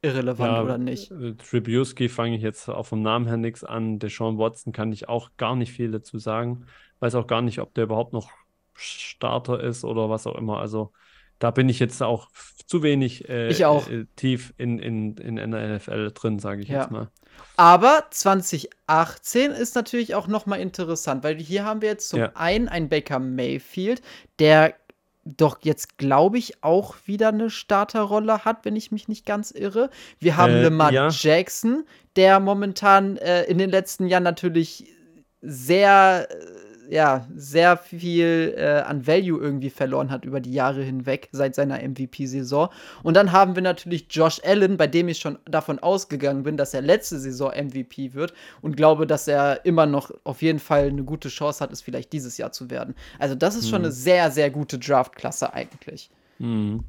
irrelevant, Ja, oder nicht? äh, Trubisky fange ich jetzt auch vom Namen her nichts an. Deshaun Watson kann ich auch gar nicht viel dazu sagen. Weiß auch gar nicht, ob der überhaupt noch Starter ist oder was auch immer. Also da bin ich jetzt auch zu wenig äh. Äh, tief in, in, in der NFL drin, sage ich Ja. jetzt mal. Aber 2018 ist natürlich auch noch mal interessant, weil hier haben wir jetzt zum Ja. einen einen Baker Mayfield, der doch jetzt, glaube ich, auch wieder eine Starterrolle hat, wenn ich mich nicht ganz irre. Wir haben Äh, Lamar ja. Jackson, der momentan äh, in den letzten Jahren natürlich sehr, äh, ja, sehr viel äh, an Value irgendwie verloren hat über die Jahre hinweg, seit seiner MVP-Saison. Und dann haben wir natürlich Josh Allen, bei dem ich schon davon ausgegangen bin, dass er letzte Saison MVP wird und glaube, dass er immer noch auf jeden Fall eine gute Chance hat, es vielleicht dieses Jahr zu werden. Also, das ist schon Mhm. eine sehr, sehr gute Draftklasse eigentlich. Mhm.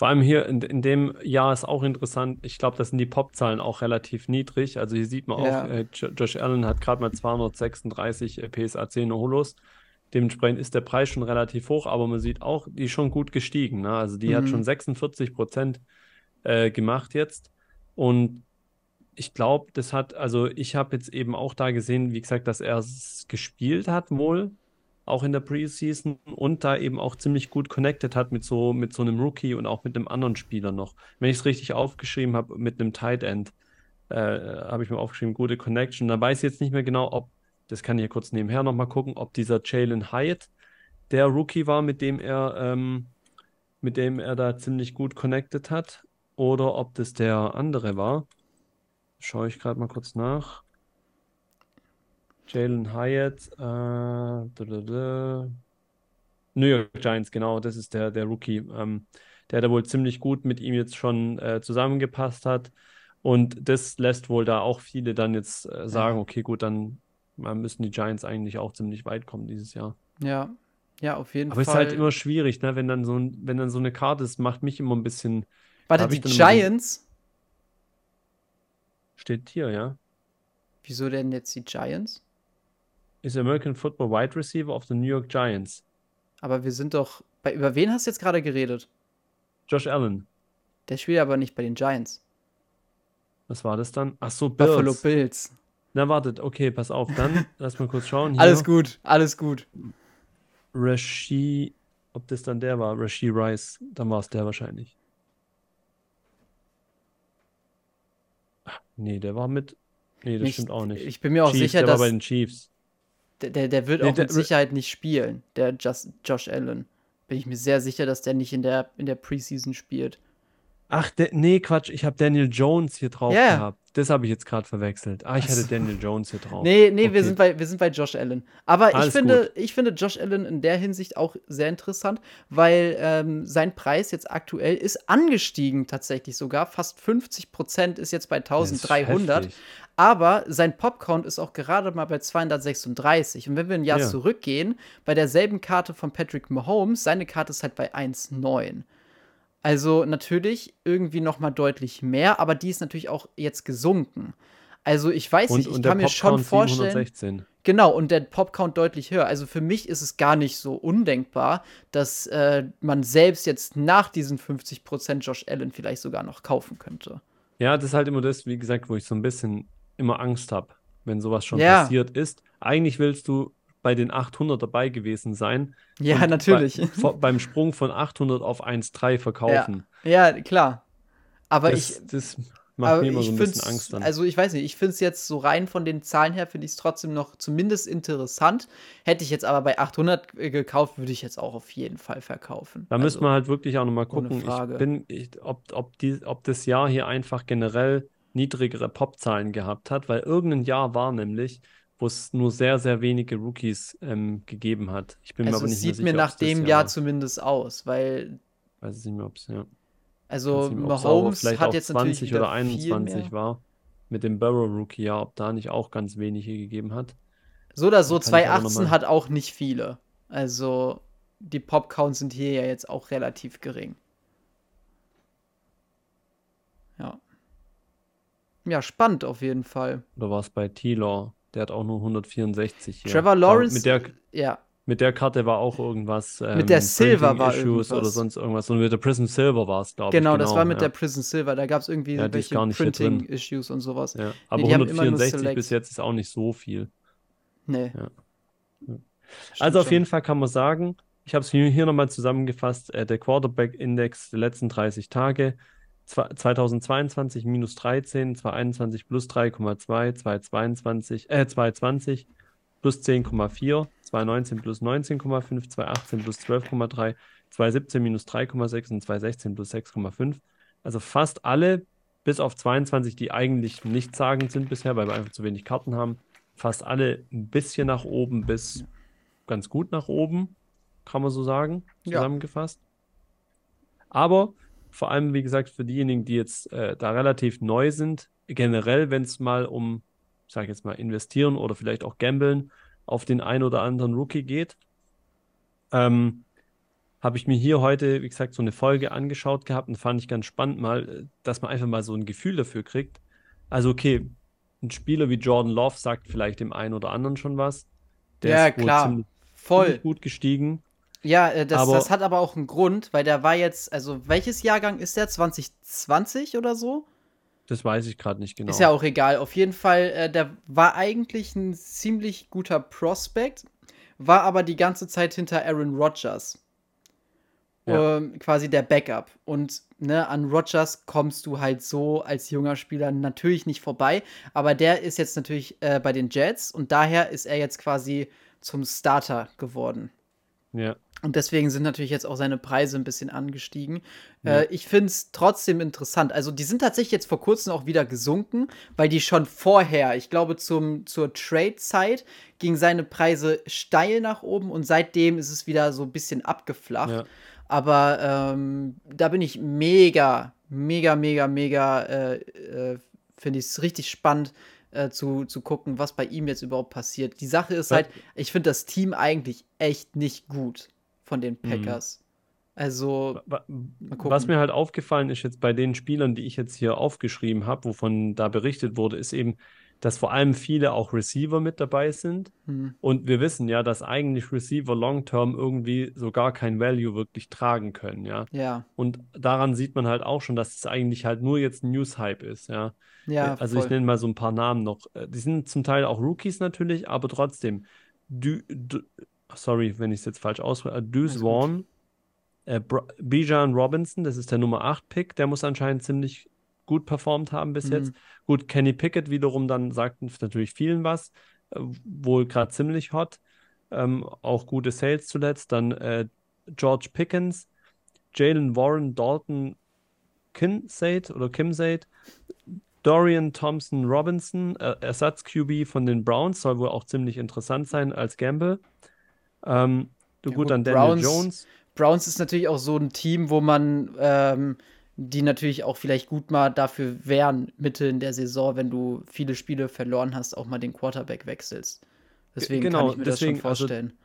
Vor allem hier in, in dem Jahr ist auch interessant, ich glaube, das sind die Pop-Zahlen auch relativ niedrig. Also hier sieht man Ja. auch, äh, Jo- Josh Allen hat gerade mal 236 äh, PSA 10 Holos. Dementsprechend ist der Preis schon relativ hoch, aber man sieht auch, die ist schon gut gestiegen. Ne? Also die hat Mhm. schon 46 Prozent äh, gemacht jetzt. Und ich glaube, das hat, also ich habe jetzt eben auch da gesehen, wie gesagt, dass er es gespielt hat wohl, auch in der Preseason und da eben auch ziemlich gut connected hat mit so, mit so einem Rookie und auch mit einem anderen Spieler noch. Wenn ich es richtig aufgeschrieben habe, mit einem Tight End, äh, habe ich mir aufgeschrieben, gute Connection. Da weiß ich jetzt nicht mehr genau, ob, das kann ich ja kurz nebenher nochmal gucken, ob dieser Jalen Hyatt der Rookie war, mit dem er, ähm, mit dem er da ziemlich gut connected hat, oder ob das der andere war. Schaue ich gerade mal kurz nach. Jalen Hyatt, äh, da, da, da. New York Giants, genau, das ist der, der Rookie, ähm, der da wohl ziemlich gut mit ihm jetzt schon äh, zusammengepasst hat. Und das lässt wohl da auch viele dann jetzt äh, sagen, Ja. okay, gut, dann müssen die Giants eigentlich auch ziemlich weit kommen dieses Jahr. Ja, ja, auf jeden Aber es ist Fall. halt immer schwierig, ne? Wenn dann so ein, wenn dann so eine Karte ist, macht mich immer ein bisschen, Warte, die Giants? steht hier, ja. Wieso denn jetzt die Giants? Ist American Football Wide Receiver of the New York Giants. Aber wir sind doch. Bei, über wen hast du jetzt gerade geredet? Josh Allen. Der spielt aber nicht bei den Giants. Was war das dann? Ach so, Buffalo Bills. Bills. Na, wartet, okay, pass auf, dann lass mal kurz schauen. Hier. Alles gut, alles gut. Rashi, ob das dann der war, Rashi Rice, dann war es der wahrscheinlich. Ach, nee, der war mit. Nee, das Nicht- stimmt auch nicht. Ich bin mir auch Chiefs, sicher, der war dass bei den Chiefs. Der, der, der wird Nee, auch der- mit Sicherheit nicht spielen, der Just, Josh Allen. Bin ich mir sehr sicher, dass der nicht in der, in der Preseason spielt. Ach, der, nee, Quatsch, ich habe Daniel Jones hier drauf Ja. gehabt. Das habe ich jetzt gerade verwechselt. Ah, ich hatte. Daniel Jones hier drauf. Nee, nee, wir Okay. sind bei, wir sind bei Josh Allen. Aber ich finde, ich finde Josh Allen in der Hinsicht auch sehr interessant, weil ähm, sein Preis jetzt aktuell ist angestiegen tatsächlich sogar. Fast 50 Prozent ist jetzt bei Das ist 1300. heftig. Aber sein Popcount ist auch gerade mal bei 236. Und wenn wir ein Jahr Ja. zurückgehen, bei derselben Karte von Patrick Mahomes, seine Karte ist halt bei 1,9. Also natürlich irgendwie noch mal deutlich mehr, aber die ist natürlich auch jetzt gesunken. Also ich weiß Und, nicht, ich und kann mir schon vorstellen, 716. genau, und der Popcount deutlich höher. Also für mich ist es gar nicht so undenkbar, dass äh, man selbst jetzt nach diesen 50% Josh Allen vielleicht sogar noch kaufen könnte. Ja, das ist halt immer das, wie gesagt, wo ich so ein bisschen immer Angst habe, wenn sowas schon Ja. passiert ist. Eigentlich willst du bei den 800 dabei gewesen sein. Ja, natürlich. Bei, beim Sprung von 800 auf 1,3 verkaufen. Ja, klar. Aber das, ich, das macht Aber mir immer so ein bisschen Angst dann. also ich weiß nicht, ich finde es jetzt so rein von den Zahlen her, finde ich es trotzdem noch zumindest interessant. Hätte ich jetzt aber bei 800 gekauft, würde ich jetzt auch auf jeden Fall verkaufen. Da also, müssen wir halt wirklich auch nochmal gucken. Ich bin, ich, ob, ob, die, ob das Jahr hier einfach generell niedrigere Popzahlen gehabt hat, weil irgendein Jahr war nämlich, wo es nur sehr, sehr wenige Rookies ähm, gegeben hat. Ich bin mir also aber es nicht mehr sieht mir sicher, nach dem Jahr Jahr zumindest aus, weil Weiß ich nicht mehr, ob es, ja. also nicht Mahomes hat auch jetzt 20 natürlich oder wieder viel 21 mehr. war. Mit dem Burrow Rookie, ja, ob da nicht auch ganz wenige gegeben hat. So oder so, Kann ich aber 2018 nochmal. hat auch nicht viele. Also die Popcounts sind hier ja jetzt auch relativ gering. Ja. Ja, spannend auf jeden Fall. Oder war es bei T-Law? Der hat auch nur 164 hier. Trevor Lawrence, Mit der, ja, mit der Karte war auch irgendwas. Mit der ähm, Silver Printing war Issues oder irgendwas. sonst irgendwas. Und mit der Prism Silver war es, glaube ich. genau, das war mit ja. der Prison Silver. Da gab es irgendwie Ja, welche drin. Printing-Issues und sowas. Ja, aber nur 164 Select. bis jetzt ist auch nicht so viel. Nee. Ja. Also auf schon. jeden Fall kann man sagen, ich habe es hier, hier nochmal zusammengefasst, äh, der Quarterback-Index der letzten 30 Tage. 2022 minus 13, 2021 plus 3,2, 2022, äh, 2020 plus 10,4, 2019 plus 19,5, 2018 plus 12,3, 2017 minus 3,6 und 2016 plus 6,5. Also fast alle, bis auf 22, die eigentlich nichtssagend sind bisher, weil wir einfach zu wenig Karten haben, fast alle ein bisschen nach oben bis ganz gut nach oben, kann man so sagen, zusammengefasst. Ja. Aber vor allem, wie gesagt, für diejenigen, die jetzt äh, da relativ neu sind, generell, wenn es mal um, ich jetzt mal, investieren oder vielleicht auch gambeln auf den ein oder anderen Rookie geht, ähm, habe ich mir hier heute, wie gesagt, so eine Folge angeschaut gehabt und fand ich ganz spannend mal, äh, dass man einfach mal so ein Gefühl dafür kriegt. Also, okay, ein Spieler wie Jordan Love sagt vielleicht dem einen oder anderen schon was. Der ja, ist klar. Ziemlich, Voll. Ziemlich gut gestiegen. Ja, äh, das, aber, das hat aber auch einen Grund, weil der war jetzt, also welches Jahrgang ist der? 2020 oder so? Das weiß ich gerade nicht genau. Ist ja auch egal. Auf jeden Fall, äh, der war eigentlich ein ziemlich guter Prospect, war aber die ganze Zeit hinter Aaron Rodgers. Ja. Ähm, quasi der Backup. Und ne, an Rodgers kommst du halt so als junger Spieler natürlich nicht vorbei. Aber der ist jetzt natürlich äh, bei den Jets und daher ist er jetzt quasi zum Starter geworden. Ja. Und deswegen sind natürlich jetzt auch seine Preise ein bisschen angestiegen. Ja. Äh, ich finde es trotzdem interessant. Also, die sind tatsächlich jetzt vor kurzem auch wieder gesunken, weil die schon vorher, ich glaube, zum, zur Trade-Zeit gingen seine Preise steil nach oben und seitdem ist es wieder so ein bisschen abgeflacht. Ja. Aber ähm, da bin ich mega, mega, mega, mega, äh, äh, finde ich es richtig spannend, äh, zu, zu gucken, was bei ihm jetzt überhaupt passiert. Die Sache ist halt, ich finde das Team eigentlich echt nicht gut von den mhm. Packers. Mhm. Also, was mir halt aufgefallen ist jetzt bei den Spielern, die ich jetzt hier aufgeschrieben habe, wovon da berichtet wurde, ist eben, dass vor allem viele auch Receiver mit dabei sind. Mhm. Und wir wissen ja, dass eigentlich Receiver long-term irgendwie so gar kein Value wirklich tragen können, ja. Ja. Und daran sieht man halt auch schon, dass es eigentlich halt nur jetzt ein News-Hype ist, ja. Ja. Also voll. ich nenne mal so ein paar Namen noch. Äh, die sind zum Teil auch Rookies natürlich, aber trotzdem. Du, du sorry, wenn ich es jetzt falsch ausspreche. Äh, Deuce Vaughn, äh, Bijan Robinson, das ist der Nummer 8-Pick, der muss anscheinend ziemlich gut performt haben bis mhm. jetzt. Gut, Kenny Pickett wiederum dann sagt natürlich vielen was, äh, wohl gerade ziemlich hot. Ähm, auch gute Sales zuletzt. Dann äh, George Pickens, Jalen Warren, Dalton Kinsade oder Kimsade, Dorian Thompson Robinson, äh, Ersatz-QB von den Browns, soll wohl auch ziemlich interessant sein als Gamble. Ähm, ja, gut, gut, dann Daniel Browns, Jones. Browns ist natürlich auch so ein Team, wo man ähm, die natürlich auch vielleicht gut mal dafür wären, Mitte in der Saison, wenn du viele Spiele verloren hast, auch mal den Quarterback wechselst. Deswegen genau, kann ich mir deswegen, das schon also vorstellen. Also,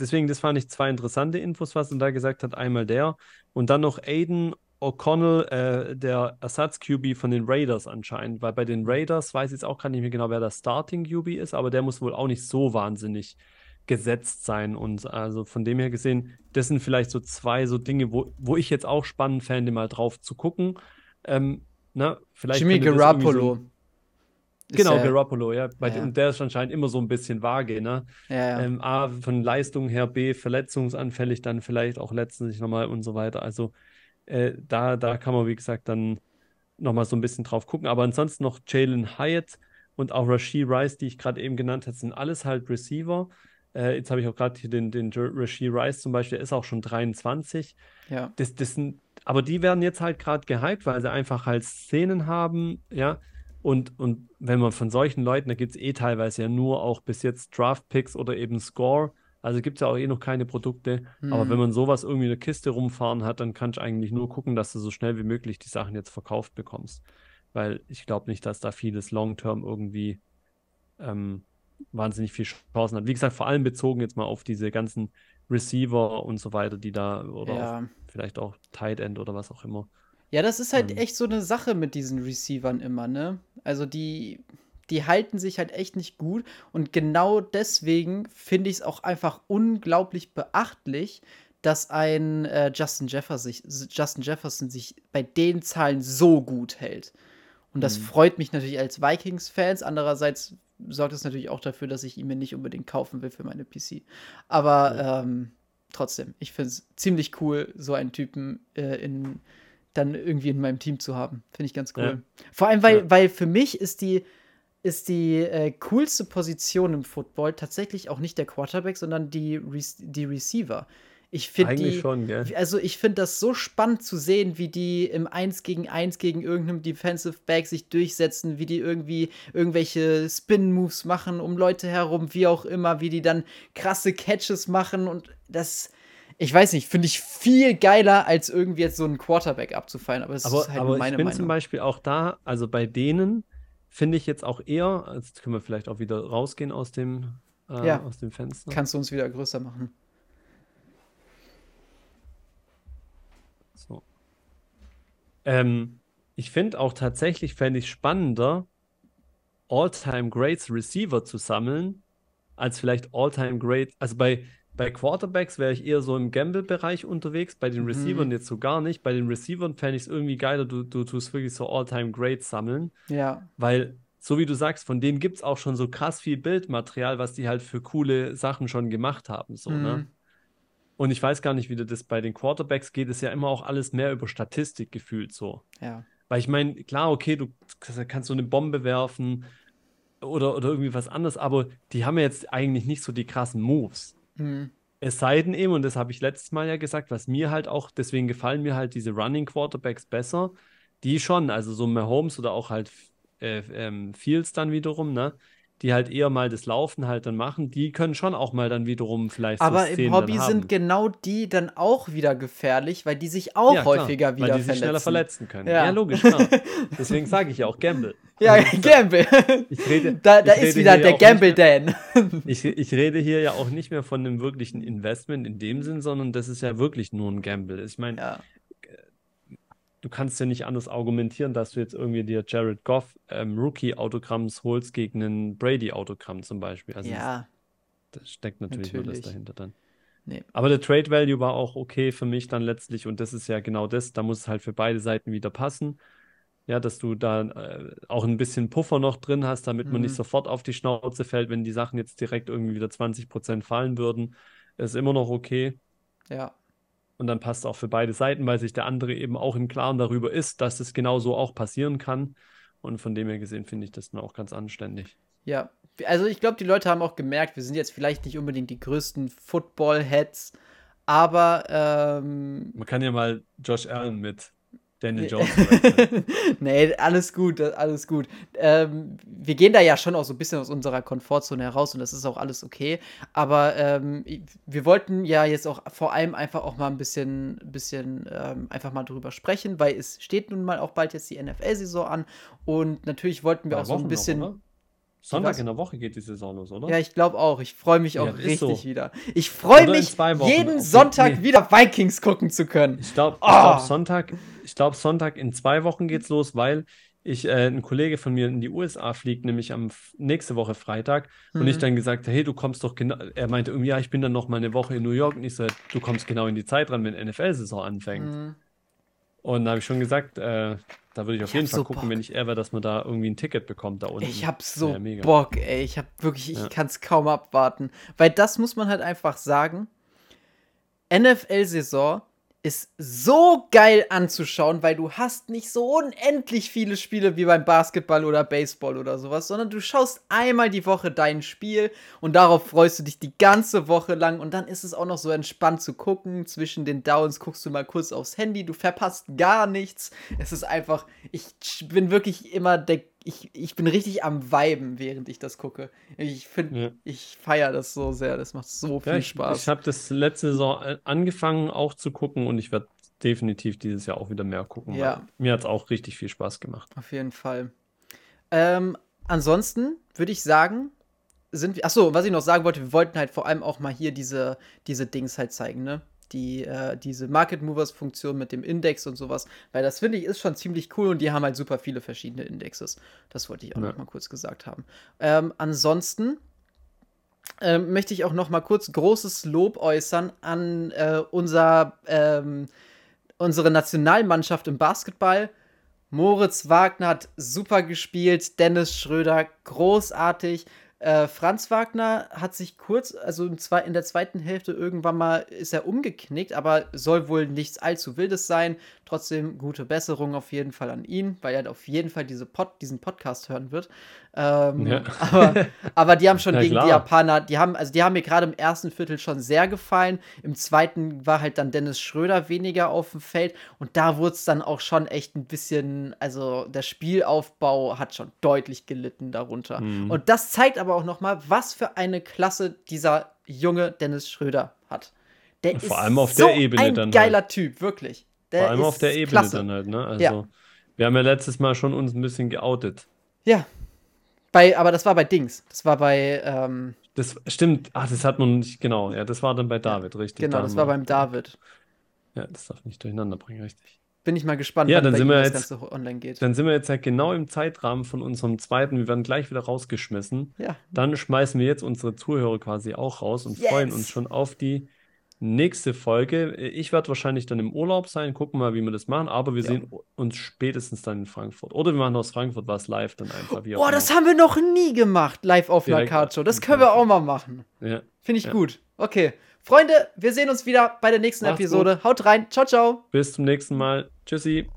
deswegen, das fand ich zwei interessante Infos, was er da gesagt hat. Einmal der und dann noch Aiden O'Connell, äh, der Ersatz-QB von den Raiders anscheinend, weil bei den Raiders weiß ich jetzt auch gar nicht mehr genau, wer der Starting-QB ist, aber der muss wohl auch nicht so wahnsinnig gesetzt sein. Und also von dem her gesehen, das sind vielleicht so zwei so Dinge, wo, wo ich jetzt auch spannend fände, mal drauf zu gucken. Ähm, na, vielleicht Jimmy Garoppolo. So, genau, ja, Garoppolo, ja. Bei, ja. Und der ist anscheinend immer so ein bisschen vage, ne? Ja, ja. Ähm, A, von Leistung her, B, verletzungsanfällig, dann vielleicht auch letztendlich nochmal und so weiter. Also äh, da, da kann man, wie gesagt, dann nochmal so ein bisschen drauf gucken. Aber ansonsten noch Jalen Hyatt und auch Rashid Rice, die ich gerade eben genannt habe, sind alles halt Receiver. Äh, jetzt habe ich auch gerade hier den, den Rashid Rice zum Beispiel, der ist auch schon 23. Ja. Das, das sind, aber die werden jetzt halt gerade gehypt, weil sie einfach halt Szenen haben, ja. Und, und wenn man von solchen Leuten, da gibt es eh teilweise ja nur auch bis jetzt Draft-Picks oder eben Score. Also gibt es ja auch eh noch keine Produkte. Mhm. Aber wenn man sowas irgendwie in der Kiste rumfahren hat, dann kannst du eigentlich nur gucken, dass du so schnell wie möglich die Sachen jetzt verkauft bekommst. Weil ich glaube nicht, dass da vieles Long-Term irgendwie ähm, wahnsinnig viel Chancen hat. Wie gesagt, vor allem bezogen jetzt mal auf diese ganzen Receiver und so weiter, die da oder ja. vielleicht auch Tight End oder was auch immer. Ja, das ist halt ähm, echt so eine Sache mit diesen Receivern immer, ne? Also die, die halten sich halt echt nicht gut und genau deswegen finde ich es auch einfach unglaublich beachtlich, dass ein äh, Justin, Jefferson sich, Justin Jefferson sich bei den Zahlen so gut hält. Und das mhm. freut mich natürlich als Vikings-Fans. Andererseits sorgt es natürlich auch dafür, dass ich ihn mir nicht unbedingt kaufen will für meine PC. Aber ja, ähm, trotzdem, ich finde es ziemlich cool, so einen Typen äh, in, dann irgendwie in meinem Team zu haben. Finde ich ganz cool. Ja. Vor allem, weil, ja. weil für mich ist die, ist die äh, coolste Position im Football tatsächlich auch nicht der Quarterback, sondern die, Re die Receiver. Ich finde die, schon, gell? also ich finde das so spannend zu sehen, wie die im 1 gegen 1 gegen irgendeinem Defensive Back sich durchsetzen, wie die irgendwie irgendwelche Spin-Moves machen um Leute herum, wie auch immer, wie die dann krasse Catches machen und das, ich weiß nicht, finde ich viel geiler, als irgendwie jetzt so einen Quarterback abzufallen, aber aber, ist halt aber meine ich bin Meinung. zum Beispiel auch da, also bei denen finde ich jetzt auch eher, jetzt können wir vielleicht auch wieder rausgehen aus dem, äh, Ja. aus dem Fenster. Kannst du uns wieder größer machen? So. Ähm, ich finde auch tatsächlich, fände ich spannender, All-Time Greats Receiver zu sammeln, als vielleicht All-Time Great. Also bei, bei Quarterbacks wäre ich eher so im Gamble-Bereich unterwegs, bei den Mhm. Receivern jetzt so gar nicht. Bei den Receivern fände ich es irgendwie geiler, du, du tust wirklich so All-Time Greats sammeln, Ja, weil, so wie du sagst, von denen gibt es auch schon so krass viel Bildmaterial, was die halt für coole Sachen schon gemacht haben. So, ne? Und ich weiß gar nicht, wie das bei den Quarterbacks geht, ist ja immer auch alles mehr über Statistik gefühlt so. ja. Weil ich meine, klar, okay, du kannst so eine Bombe werfen oder, oder irgendwie was anderes, aber die haben ja jetzt eigentlich nicht so die krassen Moves. Mhm. Es sei denn eben, und das habe ich letztes Mal ja gesagt, was mir halt auch, deswegen gefallen mir halt diese Running Quarterbacks besser, die schon, also so Mahomes oder auch halt äh, ähm, Fields dann wiederum, ne? Die halt eher mal das Laufen halt dann machen, die können schon auch mal dann wiederum vielleicht so Aber im Szenen Hobby sind genau die dann auch wieder gefährlich, weil die sich auch Ja, klar, häufiger wieder weil die sich schneller verletzen. verletzen können. Ja. Ja, logisch, klar. Deswegen sage ich ja auch Gamble. Ja, Gamble. Ich rede, Da, da ich ist rede wieder der Gamble mehr- Dan. Ich, ich rede hier ja auch nicht mehr von einem wirklichen Investment in dem Sinn, sondern das ist ja wirklich nur ein Gamble. Ich meine, Ja, du kannst ja nicht anders argumentieren, dass du jetzt irgendwie dir Jared Goff ähm, Rookie-Autogramms holst gegen einen Brady-Autogramm zum Beispiel. Also ja. das, das steckt natürlich, nur das Natürlich. dahinter dann. Nee. Aber der Trade Value war auch okay für mich dann letztlich und das ist ja genau das. Da muss es halt für beide Seiten wieder passen. Ja, dass du da äh, auch ein bisschen Puffer noch drin hast, damit man nicht Mhm. sofort auf die Schnauze fällt, wenn die Sachen jetzt direkt irgendwie wieder 20% fallen würden. Ist immer noch okay. Ja, Und dann passt auch für beide Seiten, weil sich der andere eben auch im Klaren darüber ist, dass es genau so auch passieren kann. Und von dem her gesehen finde ich das dann auch ganz anständig. ja. Also ich glaube, die Leute haben auch gemerkt, wir sind jetzt vielleicht nicht unbedingt die größten Football-Heads, aber ähm, Man kann ja mal Josh Allen mit Daniel. Jones nee, alles gut, alles gut. Ähm, wir gehen da ja schon auch so ein bisschen aus unserer Komfortzone heraus und das ist auch alles okay. Aber ähm, wir wollten ja jetzt auch vor allem einfach auch mal ein bisschen, bisschen ähm, einfach mal drüber sprechen, weil es steht nun mal auch bald jetzt die NFL-Saison an und natürlich wollten wir Zwei auch so ein Wochen noch, bisschen. oder? Sonntag in der Woche geht die Saison los, oder? Ja, ich glaube auch. Ich freue mich auch Ja, richtig so. wieder. Ich freue mich, jeden Okay, Sonntag nee. wieder Vikings gucken zu können. Ich glaube, ich Ah. glaub, Sonntag, ich glaube, Sonntag in zwei Wochen geht's los, weil ich, äh, ein Kollege von mir in die USA fliegt, nämlich am nächste Woche Freitag. Und ich Mhm. dann gesagt, hey, du kommst doch genau. Er meinte irgendwie, ja, ich bin dann noch mal eine Woche in New York. Und ich so, du kommst genau in die Zeit dran, wenn NFL-Saison anfängt. Mhm. Und da habe ich schon gesagt, äh, da würde ich auf Ich jeden Fall so gucken, Bock. wenn ich er wäre, dass man da irgendwie ein Ticket bekommt da unten. Ich hab so Ja. Bock, ey. Ich hab wirklich, ich Ja. kann's kaum abwarten. Weil das muss man halt einfach sagen. NFL-Saison ist so geil anzuschauen, weil du hast nicht so unendlich viele Spiele wie beim Basketball oder Baseball oder sowas, sondern du schaust einmal die Woche dein Spiel und darauf freust du dich die ganze Woche lang und dann ist es auch noch so entspannt zu gucken. Zwischen den Downs guckst du mal kurz aufs Handy, du verpasst gar nichts. Es ist einfach, ich bin wirklich immer der, ich, ich bin richtig am Viben, während ich das gucke. Ich finde, Ja. ich feiere das so sehr, das macht so viel Ja, ich, Spaß. ich habe das letzte Saison äh, angefangen auch zu gucken und ich werde definitiv dieses Jahr auch wieder mehr gucken. Ja. Mir hat es auch richtig viel Spaß gemacht. Auf jeden Fall. Ähm, ansonsten würde ich sagen, sind wir. Achso, was ich noch sagen wollte, wir wollten halt vor allem auch mal hier diese, diese Dings halt zeigen, ne? Die, äh, diese Market Movers Funktion mit dem Index und sowas. Weil das finde ich ist schon ziemlich cool und die haben halt super viele verschiedene Indexes. Das wollte ich auch Ja. noch mal kurz gesagt haben. Ähm, ansonsten ähm, möchte ich auch noch mal kurz großes Lob äußern an äh, unser, ähm, unsere Nationalmannschaft im Basketball. Moritz Wagner hat super gespielt, Dennis Schröder großartig. Äh, Franz Wagner hat sich kurz, also in, der zweiten Hälfte irgendwann mal ist er umgeknickt, aber soll wohl nichts allzu Wildes sein. Trotzdem gute Besserung auf jeden Fall an ihn, weil er auf jeden Fall diese Pod, diesen Podcast hören wird. Ähm, ja. aber, aber die haben schon ja, gegen klar. die Japaner, die haben, also die haben mir gerade im ersten Viertel schon sehr gefallen. Im zweiten war halt dann Dennis Schröder weniger auf dem Feld und da wurde es dann auch schon echt ein bisschen, also der Spielaufbau hat schon deutlich gelitten darunter. Mhm. Und das zeigt aber auch nochmal, was für eine Klasse dieser junge Dennis Schröder hat. Der Vor ist allem auf so der Ebene ein dann. Geiler halt. Typ, wirklich. Der Vor allem auf der Ebene klasse. dann halt, ne? Also, ja. wir haben ja letztes Mal schon uns ein bisschen geoutet. Ja, bei, aber das war bei Dings. Das war bei. Ähm, das stimmt. Ach, das hat man nicht. Genau. Ja, das war dann bei David, richtig. Genau, das war beim David. Ja, das darf nicht durcheinander bringen, richtig. Bin ich mal gespannt, ja, dann sind wir jetzt, online geht. Dann sind wir jetzt halt genau im Zeitrahmen von unserem zweiten. Wir werden gleich wieder rausgeschmissen. Ja. Dann schmeißen wir jetzt unsere Zuhörer quasi auch raus und yes. freuen uns schon auf die nächste Folge. Ich werde wahrscheinlich dann im Urlaub sein, gucken mal, wie wir das machen, aber wir ja. sehen uns spätestens dann in Frankfurt. Oder wir machen aus Frankfurt was live dann einfach. Wie Boah, das haben wir noch nie gemacht, live auf einer Card Show. Das können wir auch mal machen. Ja. Finde ich ja. gut. Okay. Freunde, wir sehen uns wieder bei der nächsten Macht's Episode. Gut. Haut rein. Ciao, ciao. Bis zum nächsten Mal. Tschüssi.